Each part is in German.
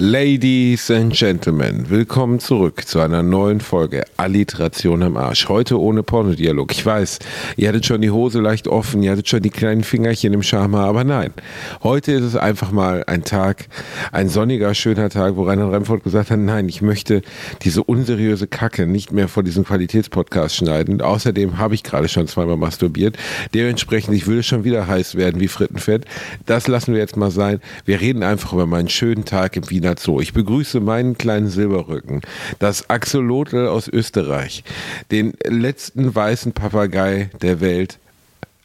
Ladies and Gentlemen, willkommen zurück zu einer neuen Folge Alliteration am Arsch. Heute ohne Pornodialog. Ich weiß, ihr hattet schon die Hose leicht offen, ihr hattet schon die kleinen Fingerchen im Schama, aber nein. Heute ist es einfach mal ein Tag, ein sonniger, schöner Tag, wo Reinhard Remford gesagt hat, nein, ich möchte diese unseriöse Kacke nicht mehr vor diesem Qualitätspodcast schneiden. Außerdem habe ich gerade schon zweimal masturbiert. Dementsprechend, ich würde schon wieder heiß werden wie Frittenfett. Das lassen wir jetzt mal sein. Wir reden einfach über meinen schönen Tag im Wiener Zoo. Ich begrüße meinen kleinen Silberrücken, das Axolotl aus Österreich, den letzten weißen Papagei der Welt.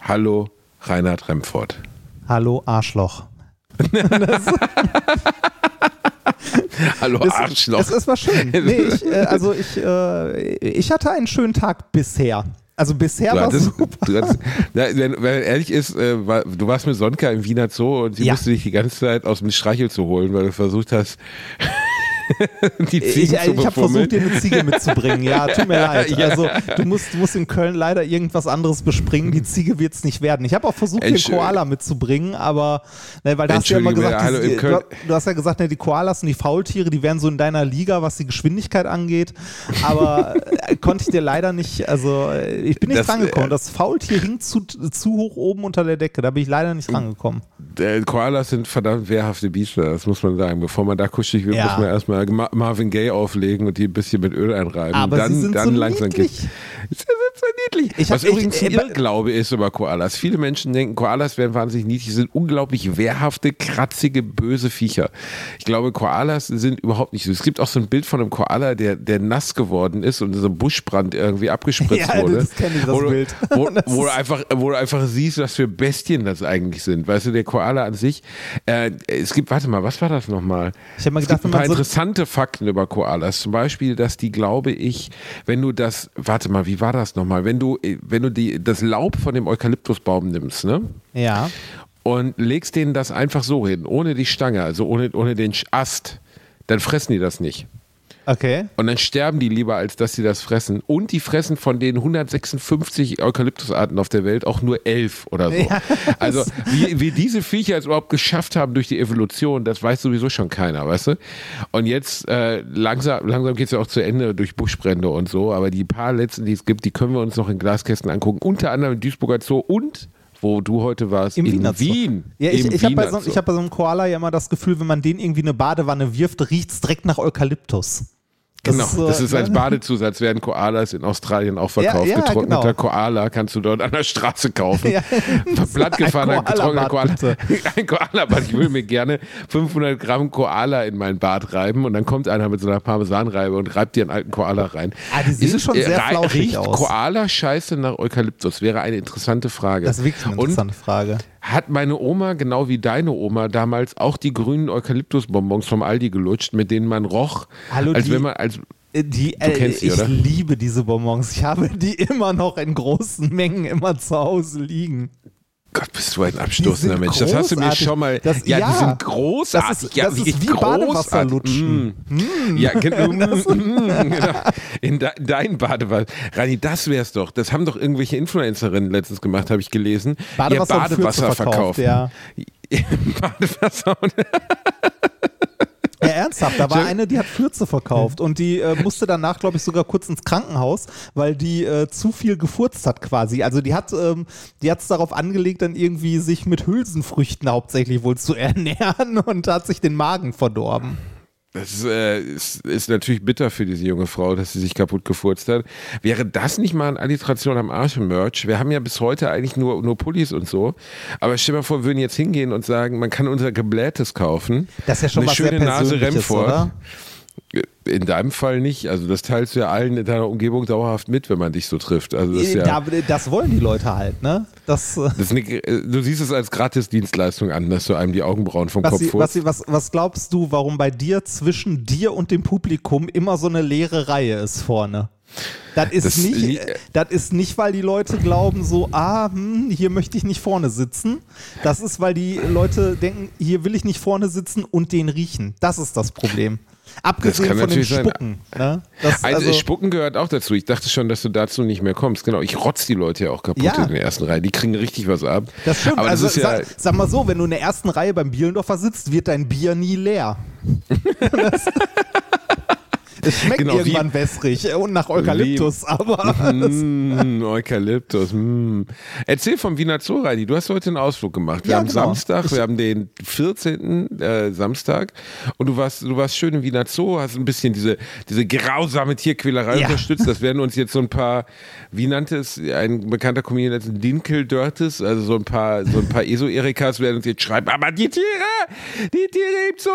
Hallo, Reinhard Remford. Hallo, Arschloch. Hallo, Das, Arschloch. das, das war schön. Nee, ich, äh, also ich, äh, ich hatte einen schönen Tag bisher. Also bisher war es wenn, wenn ehrlich ist, äh, war, du warst mit Sonka im Wiener Zoo und sie Ja. musste dich die ganze Zeit aus dem Streichel zu holen, weil du versucht hast, die Ziegen Ich, zu ich habe versucht, dir eine Ziege mitzubringen. Ja, tut mir leid. Ja. Also du musst, du musst in Köln leider irgendwas anderes bespringen. Die Ziege wird es nicht werden. Ich habe auch versucht, den Entsch- Koala mitzubringen, aber ne, weil da hast du ja immer gesagt, hallo, die, du, du hast ja gesagt, ne, die Koalas und die Faultiere, die wären so in deiner Liga, was die Geschwindigkeit angeht. Aber äh, konnte ich dir leider nicht, also äh, ich bin nicht Das, rangekommen. äh, Das Faultier hing zu, zu hoch oben unter der Decke. Da bin ich leider nicht rangekommen. Äh, Koalas sind verdammt wehrhafte Biester, das muss man sagen. Bevor man da kuschelig wird, Ja. muss man erstmal Ma Marvin Gaye auflegen und die ein bisschen mit Öl einreiben. Aber dann, sie sind dann so langsam niedlich. geht's. Sie sind so niedlich. Ich Was übrigens ein äh, Irrglaube ist über Koalas. Viele Menschen denken, Koalas wären wahnsinnig niedlich, sie sind unglaublich wehrhafte, kratzige, böse Viecher. Ich glaube, Koalas sind überhaupt nicht so. Es gibt auch so ein Bild von einem Koala, der, der nass geworden ist und in so einem Buschbrand irgendwie abgespritzt Ja, wurde. das kenn ich, das wo, du- Bild. Wo, wo, du einfach, wo du einfach siehst, was für Bestien das eigentlich sind. Weißt du, der Koala an sich. Äh, es gibt, warte mal, was war das nochmal? Ich hab mal es gedacht, gibt ein wenn paar man so- interessante Fakten über Koalas. Zum Beispiel, dass die, glaube ich, wenn du das, warte mal, wie war das nochmal? Wenn du, äh, wenn du die, das Laub von dem Eukalyptusbaum nimmst, ne? Ja. Und legst denen das einfach so hin, ohne die Stange, also ohne, ohne den Ast, dann fressen die das nicht. Okay. Und dann sterben die lieber, als dass sie das fressen. Und die fressen von den 156 Eukalyptusarten auf der Welt auch nur elf oder so. Ja, also wie, wie diese Viecher es überhaupt geschafft haben durch die Evolution, das weiß sowieso schon keiner, weißt du? Und jetzt äh, langsam, langsam geht es ja auch zu Ende durch Buschbrände und so. Aber die paar letzten, die es gibt, die können wir uns noch in Glaskästen angucken. Unter anderem Duisburger Zoo und wo du heute warst, Im in Wiener. Wien. Ja, ich, ich habe bei, so, hab bei so einem Koala ja immer das Gefühl, wenn man den irgendwie in eine Badewanne wirft, riecht es direkt nach Eukalyptus. Das Genau, ist so, das ist als ne? Badezusatz, werden Koalas in Australien auch verkauft. Ja, ja, Getrockneter genau. Koala kannst du dort an der Straße kaufen. Ja. Blattgefahrener Ein getrockneter Koala. Ein Koalabad. Ich will mir gerne 500 Gramm Koala in mein Bad reiben und dann kommt einer mit so einer Parmesanreibe und reibt dir einen alten Koala rein. Ah, die sehen Ist es- schon sehr flauschig Riecht aus. Koala-Scheiße nach Eukalyptus? Wäre eine interessante Frage. Das ist wirklich eine Und interessante Frage. Hat meine Oma, genau wie deine Oma, damals auch die grünen Eukalyptusbonbons vom Aldi gelutscht, mit denen man roch, Hallo, als die- wenn man als Äh, Die, äh, sie, ich oder? liebe diese Bonbons. Ich habe die immer noch in großen Mengen immer zu Hause liegen. Gott, bist du ein abstoßender Mensch. Das hast du mir schon mal. Das- ja, ja. die sind großartig. Das ist- ja, das ist wie großartig. Badewasserlutschen. Mm. Ja, genau. Mm, genau. In de, dein Badewasser. Rani, das wär's doch. Das haben doch irgendwelche Influencerinnen letztens gemacht, habe ich gelesen. Badewasser, Fürze Badewasser verkauft. Ja. Badewasser ja, ernsthaft. Da war eine, die hat Fürze verkauft und die äh, musste danach, glaube ich, sogar kurz ins Krankenhaus, weil die äh, zu viel gefurzt hat quasi. Also die hat ähm, die hat's darauf angelegt, dann irgendwie sich mit Hülsenfrüchten hauptsächlich wohl zu ernähren und hat sich den Magen verdorben. Das ist, äh, ist, ist natürlich bitter für diese junge Frau, dass sie sich kaputt gefurzt hat. Wäre das nicht mal ein Alliteration am Arsch-Merch? Wir haben ja bis heute eigentlich nur, nur Pullis und so. Aber stell dir mal vor, wir würden jetzt hingehen und sagen, man kann unser Geblähtes kaufen. Das ist ja schon Eine was sehr schöne Nase Persönliches, Remford. oder? In deinem Fall nicht. Also das teilst du ja allen in deiner Umgebung dauerhaft mit, wenn man dich so trifft. Also das ja, Ja, das wollen die Leute halt, ne? Das, äh, das ist eine, du siehst es als Gratisdienstleistung an, dass du einem die Augenbrauen vom was, Kopf sie, holst. was, sie, was, was glaubst du, warum bei dir zwischen dir und dem Publikum immer so eine leere Reihe ist vorne? Das ist, Das nicht, das ist nicht, weil die Leute glauben, so, ah, hm, hier möchte ich nicht vorne sitzen. Das ist, weil die Leute denken, hier will ich nicht vorne sitzen und den riechen. Das ist das Problem. Abgesehen von dem. Spucken. Ne? Das, Also, also, Spucken gehört auch dazu. Ich dachte schon, dass du dazu nicht mehr kommst. Genau, ich rotz die Leute ja auch kaputt Ja. in der ersten Reihe. Die kriegen richtig was ab. das stimmt. Aber also das ist ja, sag, sag mal so, wenn du in der ersten Reihe beim Bielendorfer sitzt, wird dein Bier nie leer. Es schmeckt Genau, wie- irgendwann wässrig und nach Eukalyptus, aber Mm, Eukalyptus. Mm. Erzähl vom Wiener Zoo, Reini. Du hast heute einen Ausflug gemacht. Wir Ja, haben genau. Samstag, wir haben den 14. Äh, Samstag und du warst, du warst schön im Wiener Zoo, hast ein bisschen diese, diese grausame Tierquälerei Ja. unterstützt. Das werden uns jetzt so ein paar, wie nannte es ein bekannter Comedian letztens, Dinkel-Dirtes, also so ein paar, so ein paar ESO-Erikas werden uns jetzt schreiben, aber die Tiere, die Tiere im Zoo,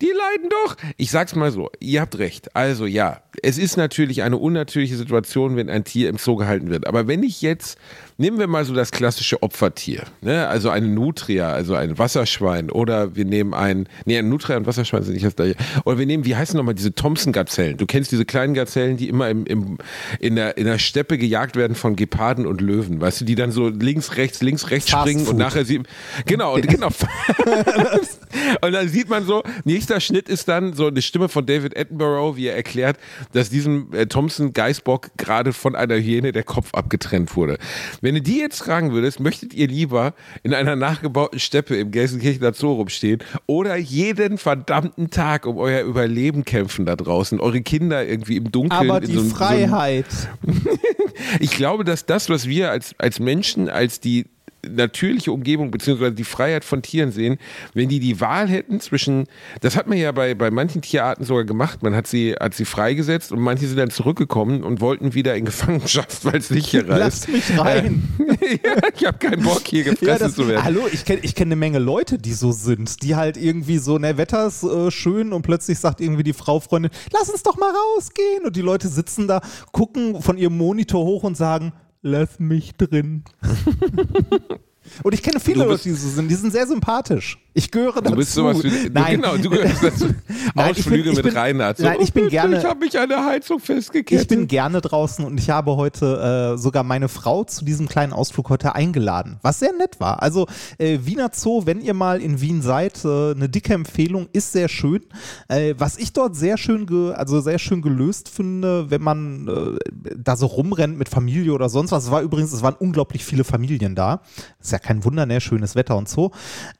die leiden doch. Ich sag's mal so, ihr habt recht. Also ja, es ist natürlich eine unnatürliche Situation, wenn ein Tier im Zoo gehalten wird. Aber wenn ich jetzt, nehmen wir mal so das klassische Opfertier, ne? also eine Nutria, also ein Wasserschwein oder wir nehmen ein, nee, ein Nutria und Wasserschwein sind nicht das gleiche. Oder wir nehmen, wie heißen nochmal diese Thompson-Gazellen? Du kennst diese kleinen Gazellen, die immer im, im, in, der, in der Steppe gejagt werden von Geparden und Löwen, weißt du, die dann so links, rechts, links, rechts Fast springen und Food. nachher sie, genau, und genau. und dann sieht man so, nächster Schnitt ist dann so eine Stimme von David Attenborough, wie er erklärt, dass diesem äh, Thompson Geißbock gerade von einer Hyäne der Kopf abgetrennt wurde. Wenn du die jetzt fragen würdest, möchtet ihr lieber in einer nachgebauten Steppe im Gelsenkirchener Zoo rumstehen oder jeden verdammten Tag um euer Überleben kämpfen da draußen, eure Kinder irgendwie im Dunkeln aber in die so, einem- so Freiheit. ich glaube, dass das, was wir als, als Menschen, als die natürliche Umgebung beziehungsweise die Freiheit von Tieren sehen, wenn die die Wahl hätten zwischen, das hat man ja bei, bei manchen Tierarten sogar gemacht, man hat sie, hat sie freigesetzt und manche sind dann zurückgekommen und wollten wieder in Gefangenschaft, weil es sicherer Lass ist. mich rein. ja, ich habe keinen Bock hier gefressen Ja, das, zu werden. hallo, ich kenne ich kenn eine Menge Leute, die so sind, die halt irgendwie so, ne, Wetter ist äh, schön und plötzlich sagt irgendwie die Frau Freundin, lass uns doch mal rausgehen. Und die Leute sitzen da, gucken von ihrem Monitor hoch und sagen, lass mich drin. und ich kenne viele Leute, die so sind, die sind sehr sympathisch. Ich gehöre dazu. Du bist sowas wie, Nein. genau, du gehörst dazu. Nein, Ausflüge bin- mit bin- Reinhard. So, nein, ich bin bitte, gerne- Ich habe mich an der Heizung festgekettet. Ich bin gerne draußen und ich habe heute äh, sogar meine Frau zu diesem kleinen Ausflug heute eingeladen, was sehr nett war. Also äh, Wiener Zoo, wenn ihr mal in Wien seid, äh, eine dicke Empfehlung, ist sehr schön. Äh, was ich dort sehr schön, ge also sehr schön gelöst finde, wenn man äh, da so rumrennt mit Familie oder sonst was. Es war übrigens, es waren unglaublich viele Familien da. Ist ja kein Wunder, ne? Schönes Wetter und so.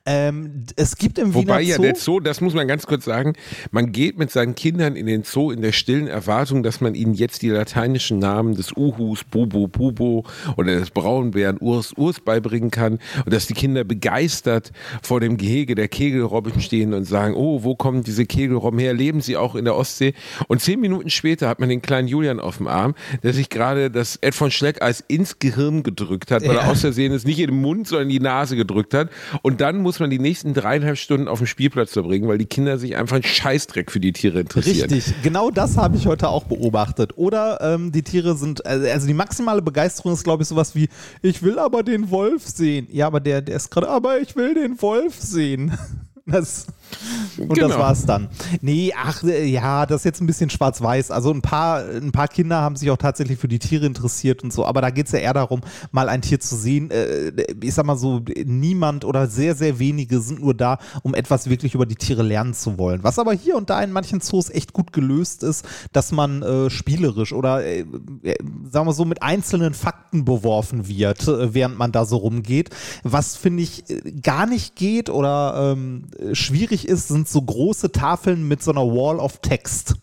Ähm, es gibt im Wobei Wiener ja Zoo der Zoo, das muss man ganz kurz sagen, man geht mit seinen Kindern in den Zoo in der stillen Erwartung, dass man ihnen jetzt die lateinischen Namen des Uhus, Bubu, Bubo oder des Braunbären Urs, Urs beibringen kann und dass die Kinder begeistert vor dem Gehege der Kegelrobben stehen und sagen, oh, wo kommen diese Kegelrobben her? Leben sie auch in der Ostsee? Und zehn Minuten später hat man den kleinen Julian auf dem Arm, der sich gerade das Ed von Schleckeis ins Gehirn gedrückt hat, weil Ja. er aus Versehen es nicht in den Mund, sondern in die Nase gedrückt hat. Und dann muss man die nächsten dreieinhalb Stunden auf dem Spielplatz verbringen, weil die Kinder sich einfach einen Scheißdreck für die Tiere interessieren. Richtig, genau das habe ich heute auch beobachtet. Oder ähm, die Tiere sind, also also die maximale Begeisterung ist, glaube ich, sowas wie, ich will aber den Wolf sehen. Ja, aber der, der ist gerade, aber ich will den Wolf sehen. Das, und das Genau. war's dann. Nee, ach, äh, ja, das ist jetzt ein bisschen schwarz-weiß. Also ein paar, ein paar Kinder haben sich auch tatsächlich für die Tiere interessiert und so, aber da geht es ja eher darum, mal ein Tier zu sehen. Äh, ich sag mal so, niemand oder sehr, sehr wenige sind nur da, um etwas wirklich über die Tiere lernen zu wollen. Was aber hier und da in manchen Zoos echt gut gelöst ist, dass man äh, spielerisch oder äh, äh, sagen wir so mit einzelnen Fakten beworfen wird, äh, während man da so rumgeht. Was finde ich äh, gar nicht geht oder ähm, äh, schwierig ist, sind so große Tafeln mit so einer Wall of Text.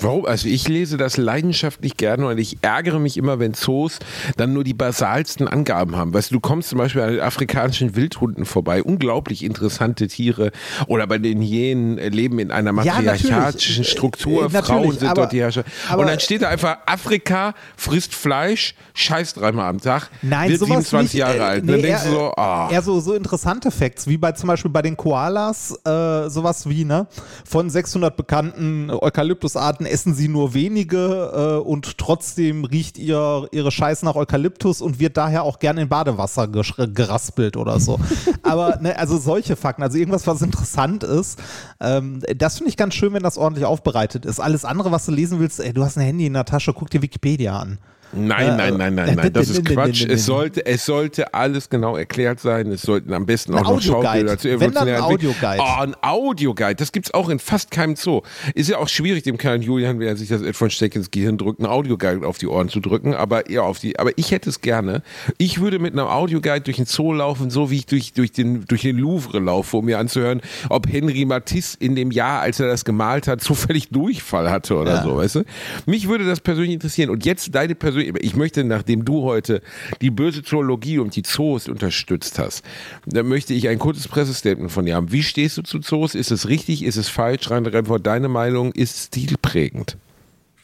Warum? Also ich lese das leidenschaftlich gerne und ich ärgere mich immer, wenn Zoos dann nur die basalsten Angaben haben. Weißt du, du kommst zum Beispiel an den afrikanischen Wildhunden vorbei, unglaublich interessante Tiere oder bei den äh, leben in einer Ja, natürlich. matriarchatischen Struktur, Äh, natürlich, Frauen sind aber- dort die Herrscher. Und dann steht da einfach, Afrika frisst Fleisch, scheißt dreimal am Tag, Nein, wird sowas 27 nicht, Jahre äh, alt. Nee, dann denkst eher, du so, ah. Eher so, so interessante Facts, wie bei zum Beispiel bei den Koalas, äh, sowas wie, ne, von 600 bekannten Eukalyptusarten Davon essen sie nur wenige äh, und trotzdem riecht ihr, ihre Scheiß nach Eukalyptus und wird daher auch gerne in Badewasser geraspelt oder so. Aber ne, also solche Fakten, also irgendwas, was interessant ist, ähm, das finde ich ganz schön, wenn das ordentlich aufbereitet ist. Alles andere, was du lesen willst, ey, du hast ein Handy in der Tasche, guck dir Wikipedia an. Nein, nein, nein, nein, nein, das ist Quatsch. Es sollte, es sollte alles genau erklärt sein. Es sollten am besten auch noch Schaubilder zu evolutionären ein Audioguide. Oh, ein Audioguide. Das gibt es auch in fast keinem Zoo. Ist ja auch schwierig, dem kleinen Julian, wenn er sich das von Steck ins Gehirn drückt, ein Audioguide auf die Ohren zu drücken, aber eher auf die. Aber ich hätte es gerne. Ich würde mit einem Audioguide durch den Zoo laufen, so wie ich durch, durch, den, durch den Louvre laufe, um mir anzuhören, ob Henri Matisse in dem Jahr, als er das gemalt hat, zufällig Durchfall hatte oder ja. so, weißt du? Mich würde das persönlich interessieren. Und jetzt deine persönliche, ich möchte nach nachdem du heute die böse Zoologie und die Zoos unterstützt hast, dann möchte ich ein kurzes Pressestatement von dir haben. Wie stehst du zu Zoos? Ist es richtig? Ist es falsch? Rein Remford, deine Meinung ist stilprägend.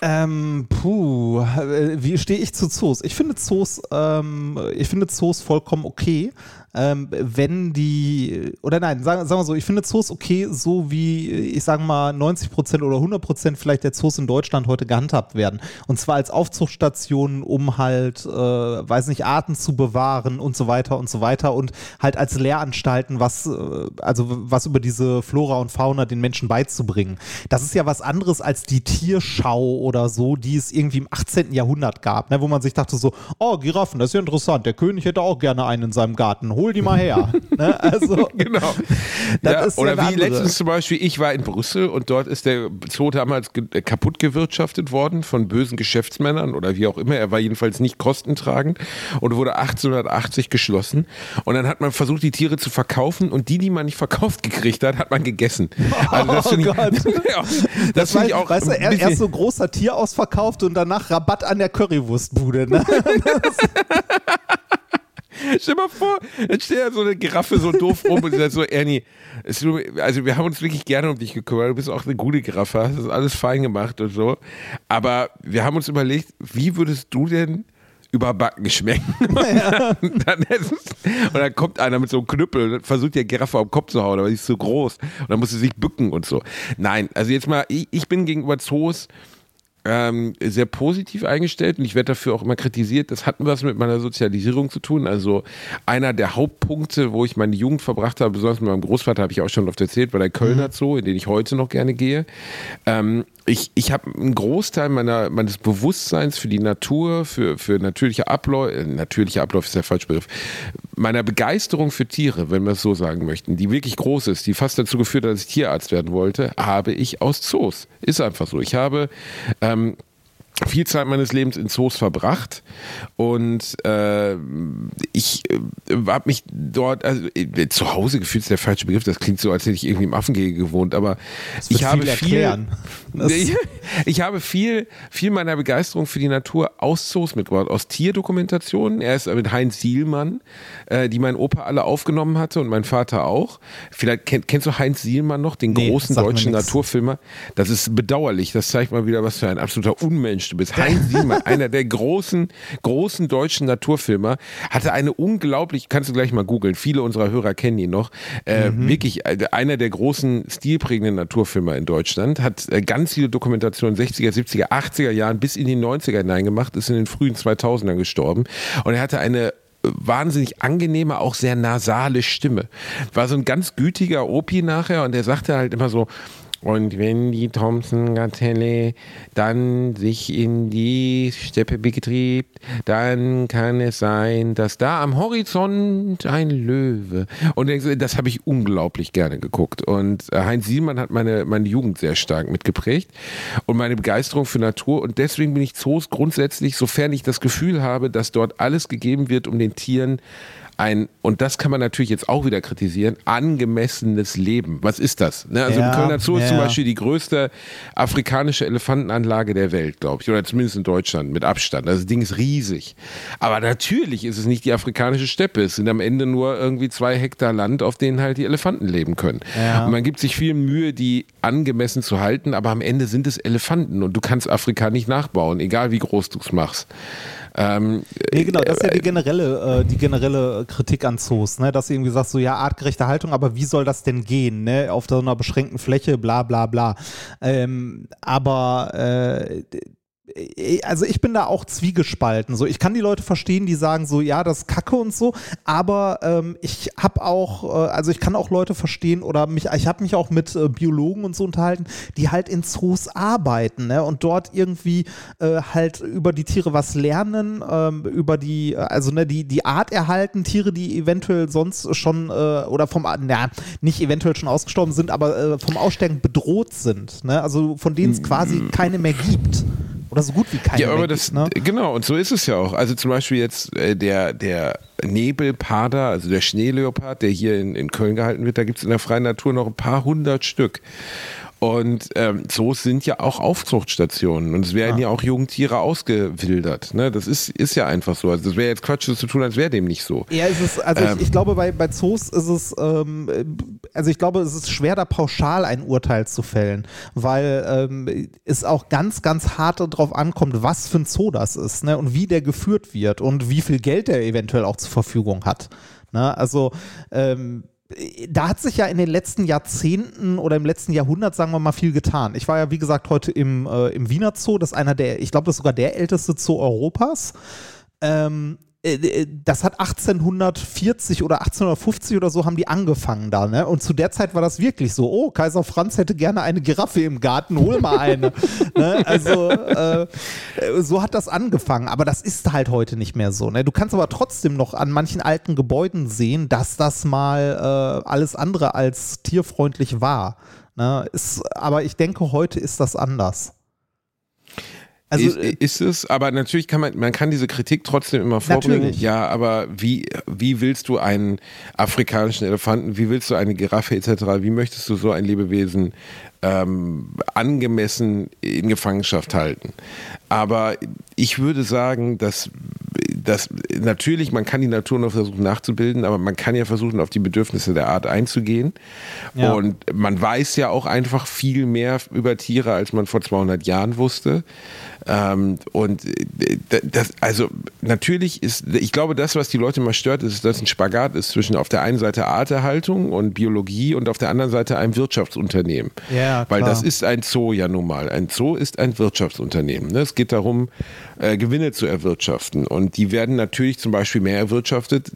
Ähm, puh, wie stehe ich zu Zoos? Ich finde Zoos, ähm, ich finde Zoos vollkommen okay ähm, wenn die, oder nein, sagen, sagen wir so, ich finde Zoos okay, so wie, ich sage mal, 90 Prozent oder 100 Prozent vielleicht der Zoos in Deutschland heute gehandhabt werden. Und zwar als Aufzuchtstationen, um halt, äh, weiß nicht, Arten zu bewahren und so weiter und so weiter und halt als Lehranstalten was, äh, also was über diese Flora und Fauna den Menschen beizubringen. Das ist ja was anderes als die Tierschau oder so, die es irgendwie im 18. Jahrhundert gab, ne, wo man sich dachte so, oh, Giraffen, das ist ja interessant, der König hätte auch gerne einen in seinem Garten hol die mal her. ne? Also, genau. Ja, oder wie letztens zum Beispiel, ich war in Brüssel und dort ist der Zoo damals äh, kaputt gewirtschaftet worden von bösen Geschäftsmännern oder wie auch immer. Er war jedenfalls nicht kostentragend und wurde 1880 geschlossen. Und dann hat man versucht, die Tiere zu verkaufen und die, die man nicht verkauft gekriegt hat, hat man gegessen. Also das oh ich, Gott. das, das finde ich auch. Weißt du, erst so großer Tier ausverkauft und danach Rabatt an der Currywurstbude. Ne? Stell dir mal vor, dann steht ja so eine Giraffe so doof rum und sagt so, Ernie, also wir haben uns wirklich gerne um dich gekümmert, du bist auch eine gute Giraffe, hast das alles fein gemacht und so. Aber wir haben uns überlegt, wie würdest du denn überbacken schmecken. Ja. und, dann und, dann kommt einer mit so einem Knüppel und versucht der Giraffe auf den Kopf zu hauen, aber die ist zu groß. Und dann muss sie sich bücken und so. Nein, also jetzt mal, ich, ich bin gegenüber Zoos ähm, sehr positiv eingestellt und ich werde dafür auch immer kritisiert. Das hat was mit meiner Sozialisierung zu tun. Also einer der Hauptpunkte, wo ich meine Jugend verbracht habe, besonders mit meinem Großvater, habe ich auch schon oft erzählt, war der Kölner mhm. Zoo, in den ich heute noch gerne gehe. Ähm, ich, ich habe einen Großteil meiner, meines Bewusstseins für die Natur, für, für natürliche Abläufe, äh, natürliche Abläufe ist der falsche Begriff, meiner Begeisterung für Tiere, wenn wir es so sagen möchten, die wirklich groß ist, die fast dazu geführt hat, dass ich Tierarzt werden wollte, habe ich aus Zoos. Ist einfach so. Ich habe ähm, viel Zeit meines Lebens in Zoos verbracht. Und äh, ich äh, habe mich dort, also äh, zu Hause gefühlt ist der falsche Begriff, das klingt so, als hätte ich irgendwie im Affengehege gewohnt, aber ich habe viel, ich, ich habe viel, viel meiner Begeisterung für die Natur aus Zoos mitgebracht, aus Tierdokumentationen. Er ist mit Heinz Sielmann, äh, die mein Opa alle aufgenommen hatte und mein Vater auch. Vielleicht kenn, kennst du Heinz Sielmann noch, den nee, großen deutschen Naturfilmer? Das ist bedauerlich, das zeigt mal wieder, was für ein absoluter Unmensch du bist. Heinz Sielmann, einer der großen, großen deutschen Naturfilmer, hatte eine unglaublich, kannst du gleich mal googeln, viele unserer Hörer kennen ihn noch, äh, mhm. wirklich äh, einer der großen stilprägenden Naturfilmer in Deutschland, hat äh, ganz viele Dokumentationen 60er, 70er, 80er Jahren bis in die 90er hineingemacht, ist in den frühen 2000ern gestorben und er hatte eine äh, wahnsinnig angenehme, auch sehr nasale Stimme. War so ein ganz gütiger Opi nachher und der sagte halt immer so, und wenn die Thompson-Gazelle dann sich in die Steppe betrieb, dann kann es sein, dass da am Horizont ein Löwe. Und das habe ich unglaublich gerne geguckt. Und äh, Heinz Sielmann hat meine, meine Jugend sehr stark mitgeprägt und meine Begeisterung für Natur. Und deswegen bin ich Zoos grundsätzlich, sofern ich das Gefühl habe, dass dort alles gegeben wird, um den Tieren ein, und das kann man natürlich jetzt auch wieder kritisieren, angemessenes Leben. Was ist das? Ne? Also ja, im Kölner Zoo ja. ist zum Beispiel die größte afrikanische Elefantenanlage der Welt, glaube ich, oder zumindest in Deutschland mit Abstand. Also das Ding ist riesig. Aber natürlich ist es nicht die afrikanische Steppe. Es sind am Ende nur irgendwie zwei Hektar Land, auf denen halt die Elefanten leben können. Ja. Und man gibt sich viel Mühe, die angemessen zu halten, aber am Ende sind es Elefanten und du kannst Afrika nicht nachbauen, egal wie groß du es machst. Ähm, nee, genau, das ist ja die generelle, äh, die generelle Kritik an Zoos, ne? dass sie irgendwie sagt, so ja, artgerechte Haltung, aber wie soll das denn gehen, ne? Auf so einer beschränkten Fläche, bla bla bla. Ähm, aber äh, äh, also ich bin da auch zwiegespalten. So, ich kann die Leute verstehen, die sagen so, ja, das ist Kacke und so, aber ähm, ich habe auch, äh, also ich kann auch Leute verstehen oder mich, ich habe mich auch mit äh, Biologen und so unterhalten, die halt in Zoos arbeiten ne, und dort irgendwie äh, halt über die Tiere was lernen, ähm, über die, also ne, die, die Art erhalten, Tiere, die eventuell sonst schon äh, oder vom, na, nicht eventuell schon ausgestorben sind, aber äh, vom Aussterben bedroht sind. Ne? Also von denen es quasi Mm. keine mehr gibt. Oder so gut wie keine Ja, aber das, gibt, ne? genau, und so ist es ja auch. Also zum Beispiel jetzt äh, der, der Nebelpader, also der Schneeleopard, der hier in, in Köln gehalten wird, da gibt es in der freien Natur noch ein paar hundert Stück. Und ähm, Zoos sind ja auch Aufzuchtstationen und es werden ja, auch Jungtiere ausgewildert. Ne? Das ist, ist ja einfach so. Also das wäre jetzt Quatsch, das zu tun, als wäre dem nicht so. Ja, es ist, also Ähm. ich, ich glaube, bei, bei Zoos ist es, ähm, äh, also ich glaube, es ist schwer, da pauschal ein Urteil zu fällen, weil ähm, es auch ganz, ganz hart darauf ankommt, was für ein Zoo das ist ne? und wie der geführt wird und wie viel Geld der eventuell auch zur Verfügung hat. Ne? Also ähm, da hat sich ja in den letzten Jahrzehnten oder im letzten Jahrhundert, sagen wir mal, viel getan. Ich war ja, wie gesagt, heute im, äh, im Wiener Zoo. Das ist einer der, ich glaube, das ist sogar der älteste Zoo Europas. Ähm, äh, das hat 1840 oder 1850 oder so haben die angefangen da, ne? Und zu der Zeit war das wirklich so, oh, Kaiser Franz hätte gerne eine Giraffe im Garten, hol mal eine. ne? Also äh, so hat das angefangen, aber das ist halt heute nicht mehr so. Ne? Du kannst aber trotzdem noch an manchen alten Gebäuden sehen, dass das mal äh, alles andere als tierfreundlich war. Ne? Ist, aber ich denke, heute ist das anders. Also, ist, ist, es, aber natürlich kann man, man kann diese Kritik trotzdem immer vorbringen. Natürlich. Ja, aber wie, wie willst du einen afrikanischen Elefanten, wie willst du eine Giraffe etc., wie möchtest du so ein Lebewesen ähm, angemessen in Gefangenschaft halten? Aber ich würde sagen, dass dass natürlich, man kann die Natur noch versuchen nachzubilden, aber man kann ja versuchen, auf die Bedürfnisse der Art einzugehen. Ja. Und man weiß ja auch einfach viel mehr über Tiere, als man vor 200 Jahren wusste. Ähm, und das, also natürlich ist, ich glaube, das, was die Leute mal stört, ist, dass ein Spagat ist zwischen auf der einen Seite Arterhaltung und Biologie und auf der anderen Seite einem Wirtschaftsunternehmen. Ja, Weil klar. das ist ein Zoo ja nun mal. Ein Zoo ist ein Wirtschaftsunternehmen. Ne? Es geht darum, äh, Gewinne zu erwirtschaften. Und die werden natürlich zum Beispiel mehr erwirtschaftet,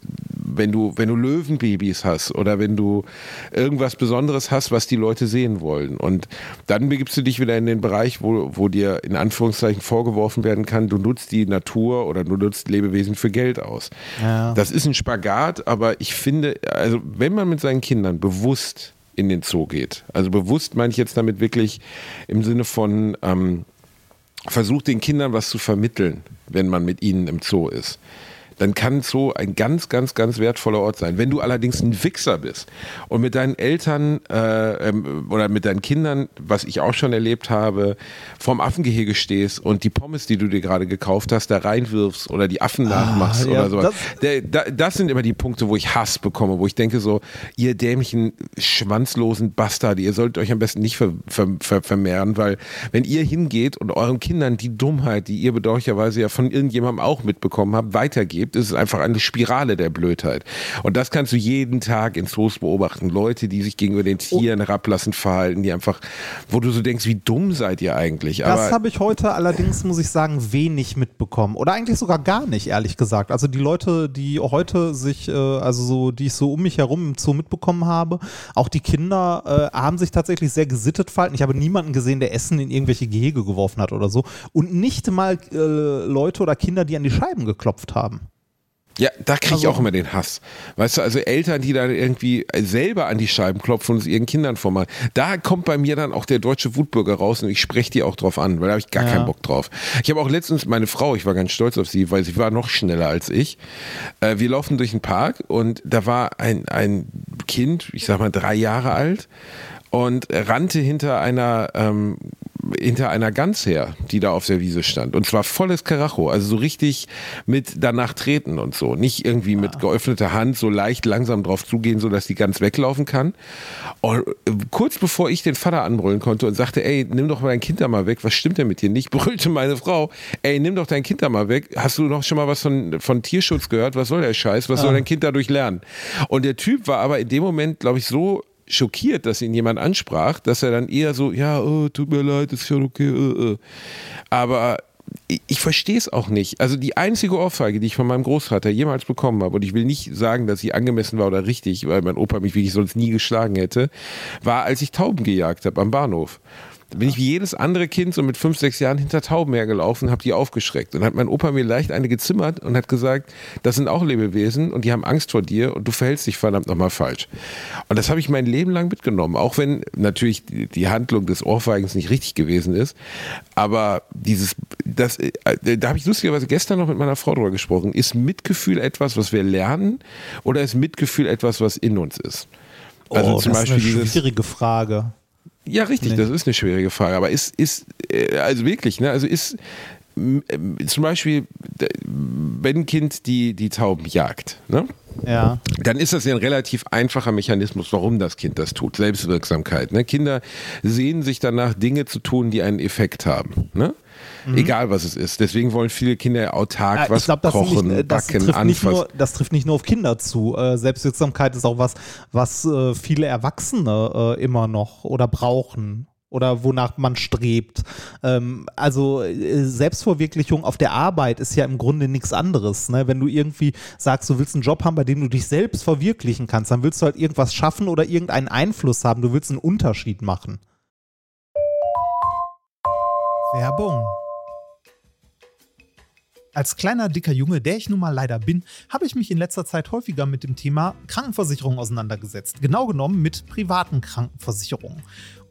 wenn du, wenn du Löwenbabys hast oder wenn du irgendwas Besonderes hast, was die Leute sehen wollen. Und dann begibst du dich wieder in den Bereich, wo, wo dir in Anführungszeichen vorgeworfen werden kann, du nutzt die Natur oder du nutzt Lebewesen für Geld aus. Ja. Das ist ein Spagat, aber ich finde, also wenn man mit seinen Kindern bewusst in den Zoo geht, also bewusst meine ich jetzt damit wirklich im Sinne von ähm, versucht den Kindern was zu vermitteln, wenn man mit ihnen im Zoo ist dann kann Zoo ein ganz, ganz, ganz wertvoller Ort sein. Wenn du allerdings ein Wichser bist und mit deinen Eltern äh, ähm, oder mit deinen Kindern, was ich auch schon erlebt habe, vorm Affengehege stehst und die Pommes, die du dir gerade gekauft hast, da reinwirfst oder die Affen nachmachst Ah, ja, oder sowas. das- Der, da, das sind immer die Punkte, wo ich Hass bekomme, wo ich denke so, ihr dämlichen, schwanzlosen Bastarde, ihr solltet euch am besten nicht ver, ver, ver, vermehren, weil wenn ihr hingeht und euren Kindern die Dummheit, die ihr bedauerlicherweise ja von irgendjemandem auch mitbekommen habt, weitergebt, ist es einfach eine Spirale der Blödheit. Und das kannst du jeden Tag in Zoos beobachten. Leute, die sich gegenüber den Tieren herablassend verhalten, die einfach, wo du so denkst, wie dumm seid ihr eigentlich? Das Aber habe ich heute allerdings, muss ich sagen, wenig mitbekommen. Oder eigentlich sogar gar nicht, ehrlich gesagt. Also die Leute, die heute sich, äh, also so, die ich so um mich herum im Zoo mitbekommen habe, auch die Kinder äh, haben sich tatsächlich sehr gesittet verhalten. Ich habe niemanden gesehen, der Essen in irgendwelche Gehege geworfen hat oder so. Und nicht mal äh, Leute oder Kinder, die an die Scheiben geklopft haben. Ja, da kriege ich Also- auch immer den Hass. Weißt du, also Eltern, die dann irgendwie selber an die Scheiben klopfen und es ihren Kindern vormachen. Da kommt bei mir dann auch der deutsche Wutbürger raus und ich spreche die auch drauf an, weil da habe ich gar Ja. keinen Bock drauf. Ich habe auch letztens meine Frau, ich war ganz stolz auf sie, weil sie war noch schneller als ich. Äh, wir laufen durch den Park und da war ein, ein Kind, ich sag mal drei Jahre alt und rannte hinter einer ähm, hinter einer Gans her, die da auf der Wiese stand. Und zwar volles Karacho, also so richtig mit danach treten und so. Nicht irgendwie mit geöffneter Hand so leicht langsam drauf zugehen, sodass die Gans weglaufen kann. Und äh, kurz bevor ich den Vater anbrüllen konnte und sagte, ey, nimm doch mal dein Kind da mal weg, was stimmt denn mit dir nicht, brüllte meine Frau, ey, nimm doch dein Kind da mal weg. Hast du noch schon mal was von, von Tierschutz gehört? Was soll der Scheiß? Was soll dein Kind dadurch lernen? Und der Typ war aber in dem Moment, glaube ich, so schockiert, dass ihn jemand ansprach, dass er dann eher so, ja, oh, tut mir leid, ist schon okay. Uh, uh. Aber ich, ich verstehe es auch nicht. Also die einzige Ohrfeige, die ich von meinem Großvater jemals bekommen habe, und ich will nicht sagen, dass sie angemessen war oder richtig, weil mein Opa mich wirklich sonst nie geschlagen hätte, war, als ich Tauben gejagt habe am Bahnhof. Da bin ich wie jedes andere Kind so mit fünf, sechs Jahren hinter Tauben hergelaufen, habe die aufgeschreckt. Und hat mein Opa mir leicht eine gezimmert und hat gesagt, das sind auch Lebewesen und die haben Angst vor dir und du verhältst dich verdammt nochmal falsch. Und das habe ich mein Leben lang mitgenommen, auch wenn natürlich die Handlung des Ohrfeigens nicht richtig gewesen ist. Aber dieses, das, äh, da habe ich lustigerweise gestern noch mit meiner Frau drüber gesprochen. Ist Mitgefühl etwas, was wir lernen oder ist Mitgefühl etwas, was in uns ist? Also oh, zum das Beispiel ist eine schwierige Frage. Ja, richtig, nee. das ist eine schwierige Frage. Aber ist, ist äh, also wirklich, ne, also ist zum Beispiel, wenn ein Kind die, die Tauben jagt, ne? Ja. Dann ist das ja ein relativ einfacher Mechanismus, warum das Kind das tut. Selbstwirksamkeit. Ne? Kinder sehen sich danach, Dinge zu tun, die einen Effekt haben. Ne? Mhm. Egal was es ist. Deswegen wollen viele Kinder autark ja, was glaub, kochen, nicht, das backen, trifft anfassen. Nur, das trifft nicht nur auf Kinder zu. Äh, Selbstwirksamkeit ist auch was, was äh, viele Erwachsene äh, immer noch oder brauchen oder wonach man strebt. Ähm, also äh, Selbstverwirklichung auf der Arbeit ist ja im Grunde nichts anderes. Ne? Wenn du irgendwie sagst, du willst einen Job haben, bei dem du dich selbst verwirklichen kannst, dann willst du halt irgendwas schaffen oder irgendeinen Einfluss haben. Du willst einen Unterschied machen. Werbung. Als kleiner, dicker Junge, der ich nun mal leider bin, habe ich mich in letzter Zeit häufiger mit dem Thema Krankenversicherung auseinandergesetzt. Genau genommen mit privaten Krankenversicherungen.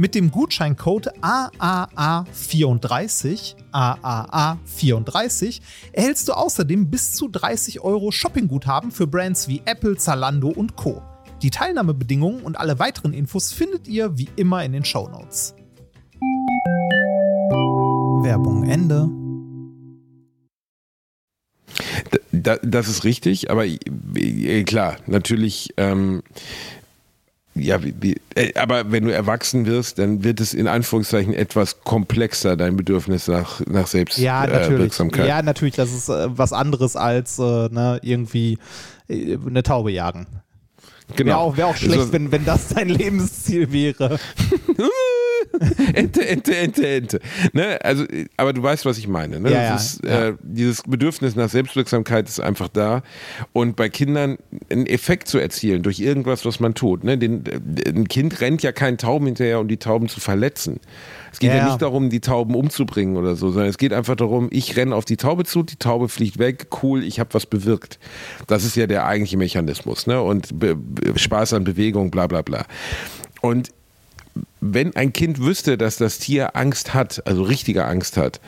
Mit dem Gutscheincode AAA34, AAA34, erhältst du außerdem bis zu 30 Euro Shoppingguthaben für Brands wie Apple, Zalando und Co. Die Teilnahmebedingungen und alle weiteren Infos findet ihr wie immer in den Show Notes. Werbung Ende. das ist richtig, aber äh, klar, natürlich. Ähm, ja, wie, äh, aber wenn du erwachsen wirst, dann wird es in Anführungszeichen etwas komplexer, dein Bedürfnis nach, nach Selbstwirksamkeit. Ja, ja, natürlich, das ist äh, was anderes als äh, ne, irgendwie äh, eine Taube jagen. Genau. Wäre auch, wär auch schlecht, also, wenn, wenn das dein Lebensziel wäre. Ente, Ente, Ente, Ente. Ne? Also, aber du weißt, was ich meine. Ne? Ja, ist, ja. Äh, dieses Bedürfnis nach Selbstwirksamkeit ist einfach da. Und bei Kindern einen Effekt zu erzielen durch irgendwas, was man tut. Ne? Den, ein Kind rennt ja keinen Tauben hinterher, um die Tauben zu verletzen. Es geht ja. ja, nicht darum, die Tauben umzubringen oder so, sondern es geht einfach darum, ich renne auf die Taube zu, die Taube fliegt weg, cool, ich habe was bewirkt. Das ist ja der eigentliche Mechanismus. Ne? Und Be Spaß an Bewegung, bla bla bla. Und wenn ein Kind wüsste, dass das Tier Angst hat, also richtige Angst hat,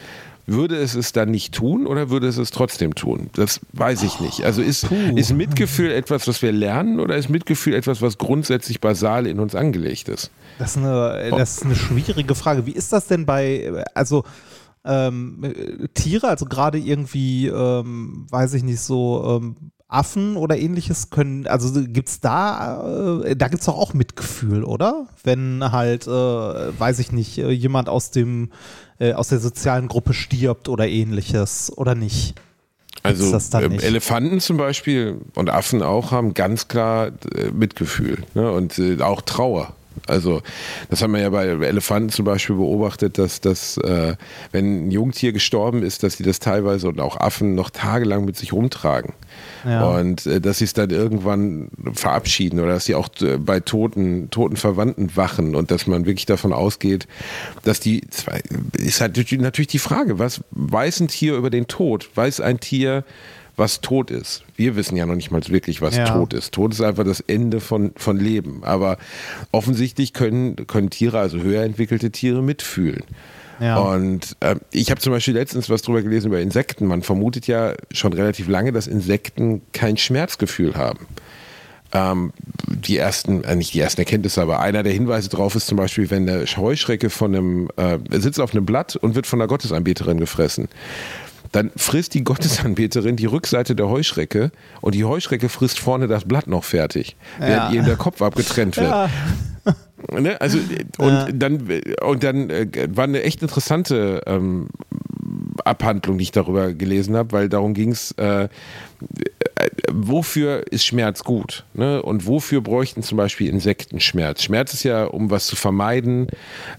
würde es es dann nicht tun oder würde es es trotzdem tun? Das weiß ich nicht. Also ist, ist Mitgefühl etwas, was wir lernen oder ist Mitgefühl etwas, was grundsätzlich basal in uns angelegt ist? Das ist eine, das ist eine schwierige Frage. Wie ist das denn bei, also ähm, Tiere, also gerade irgendwie, ähm, weiß ich nicht, so ähm, Affen oder ähnliches können, also gibt's da, äh, da gibt's doch auch Mitgefühl, oder? Wenn halt, äh, weiß ich nicht, äh, jemand aus dem, äh, aus der sozialen Gruppe stirbt oder ähnliches, oder nicht? Also das dann ähm. Elefanten zum Beispiel und Affen auch haben ganz klar äh, Mitgefühl ne? und äh, auch Trauer. Also das haben wir ja bei Elefanten zum Beispiel beobachtet, dass das, äh, wenn ein Jungtier gestorben ist, dass sie das teilweise und auch Affen noch tagelang mit sich rumtragen. Ja. Und äh, dass sie es dann irgendwann verabschieden oder dass sie auch äh, bei toten, toten Verwandten wachen und dass man wirklich davon ausgeht, dass die, ist halt natürlich die Frage, was weiß ein Tier über den Tod? Weiß ein Tier, was tot ist? Wir wissen ja noch nicht mal wirklich, was Ja. tot ist. Tod ist einfach das Ende von, von Leben. Aber offensichtlich können, können Tiere, also höher entwickelte Tiere, mitfühlen. Ja. Und äh, ich habe zum Beispiel letztens was drüber gelesen über Insekten. Man vermutet ja schon relativ lange, dass Insekten kein Schmerzgefühl haben. Ähm, die ersten, äh, nicht die ersten Erkenntnisse, aber einer der Hinweise darauf ist zum Beispiel, wenn eine Heuschrecke von einem, äh, sitzt auf einem Blatt und wird von einer Gottesanbeterin gefressen. Dann frisst die Gottesanbeterin die Rückseite der Heuschrecke und die Heuschrecke frisst vorne das Blatt noch fertig, während Ja. ihr der Kopf abgetrennt wird. Ja. Ne? Also, und Ja. dann, und dann äh, war eine echt interessante ähm, Abhandlung, die ich darüber gelesen habe, weil darum ging es, äh, wofür ist Schmerz gut? Ne? Und wofür bräuchten zum Beispiel Insekten Schmerz? Schmerz ist ja, um was zu vermeiden.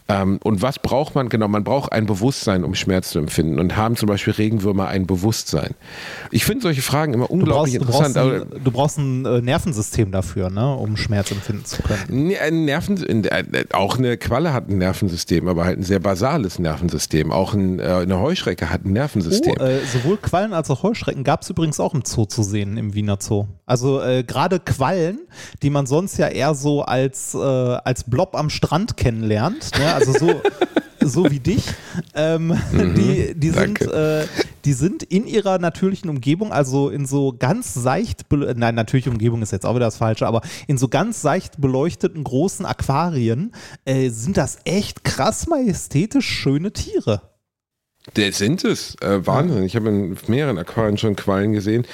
Ähm, und was braucht man? Genau, man braucht ein Bewusstsein, um Schmerz zu empfinden. Und haben zum Beispiel Regenwürmer ein Bewusstsein? Ich finde solche Fragen immer Du brauchst, unglaublich du brauchst interessant. aber- ein, du brauchst ein äh, Nervensystem dafür, ne, um Schmerz empfinden zu können. Ein Nerven, äh, auch eine Qualle hat ein Nervensystem, aber halt ein sehr basales Nervensystem. Auch ein, äh, eine Heuschrecke hat ein Nervensystem. Oh, äh, sowohl Quallen als auch Heuschrecken gab es übrigens auch im Zoo zu sehen, im Wiener Zoo. Also äh, gerade Quallen, die man sonst ja eher so als, äh, als Blob am Strand kennenlernt, ne? also so, so wie dich, ähm, die, die, sind, äh, die sind in ihrer natürlichen Umgebung, also in so ganz seicht, nein, natürliche Umgebung ist jetzt auch wieder das Falsche, aber in so ganz seicht beleuchteten großen Aquarien äh, sind das echt krass majestätisch schöne Tiere. Das sind es. Äh, Wahnsinn. Ich habe in mehreren Aquarien schon Quallen gesehen.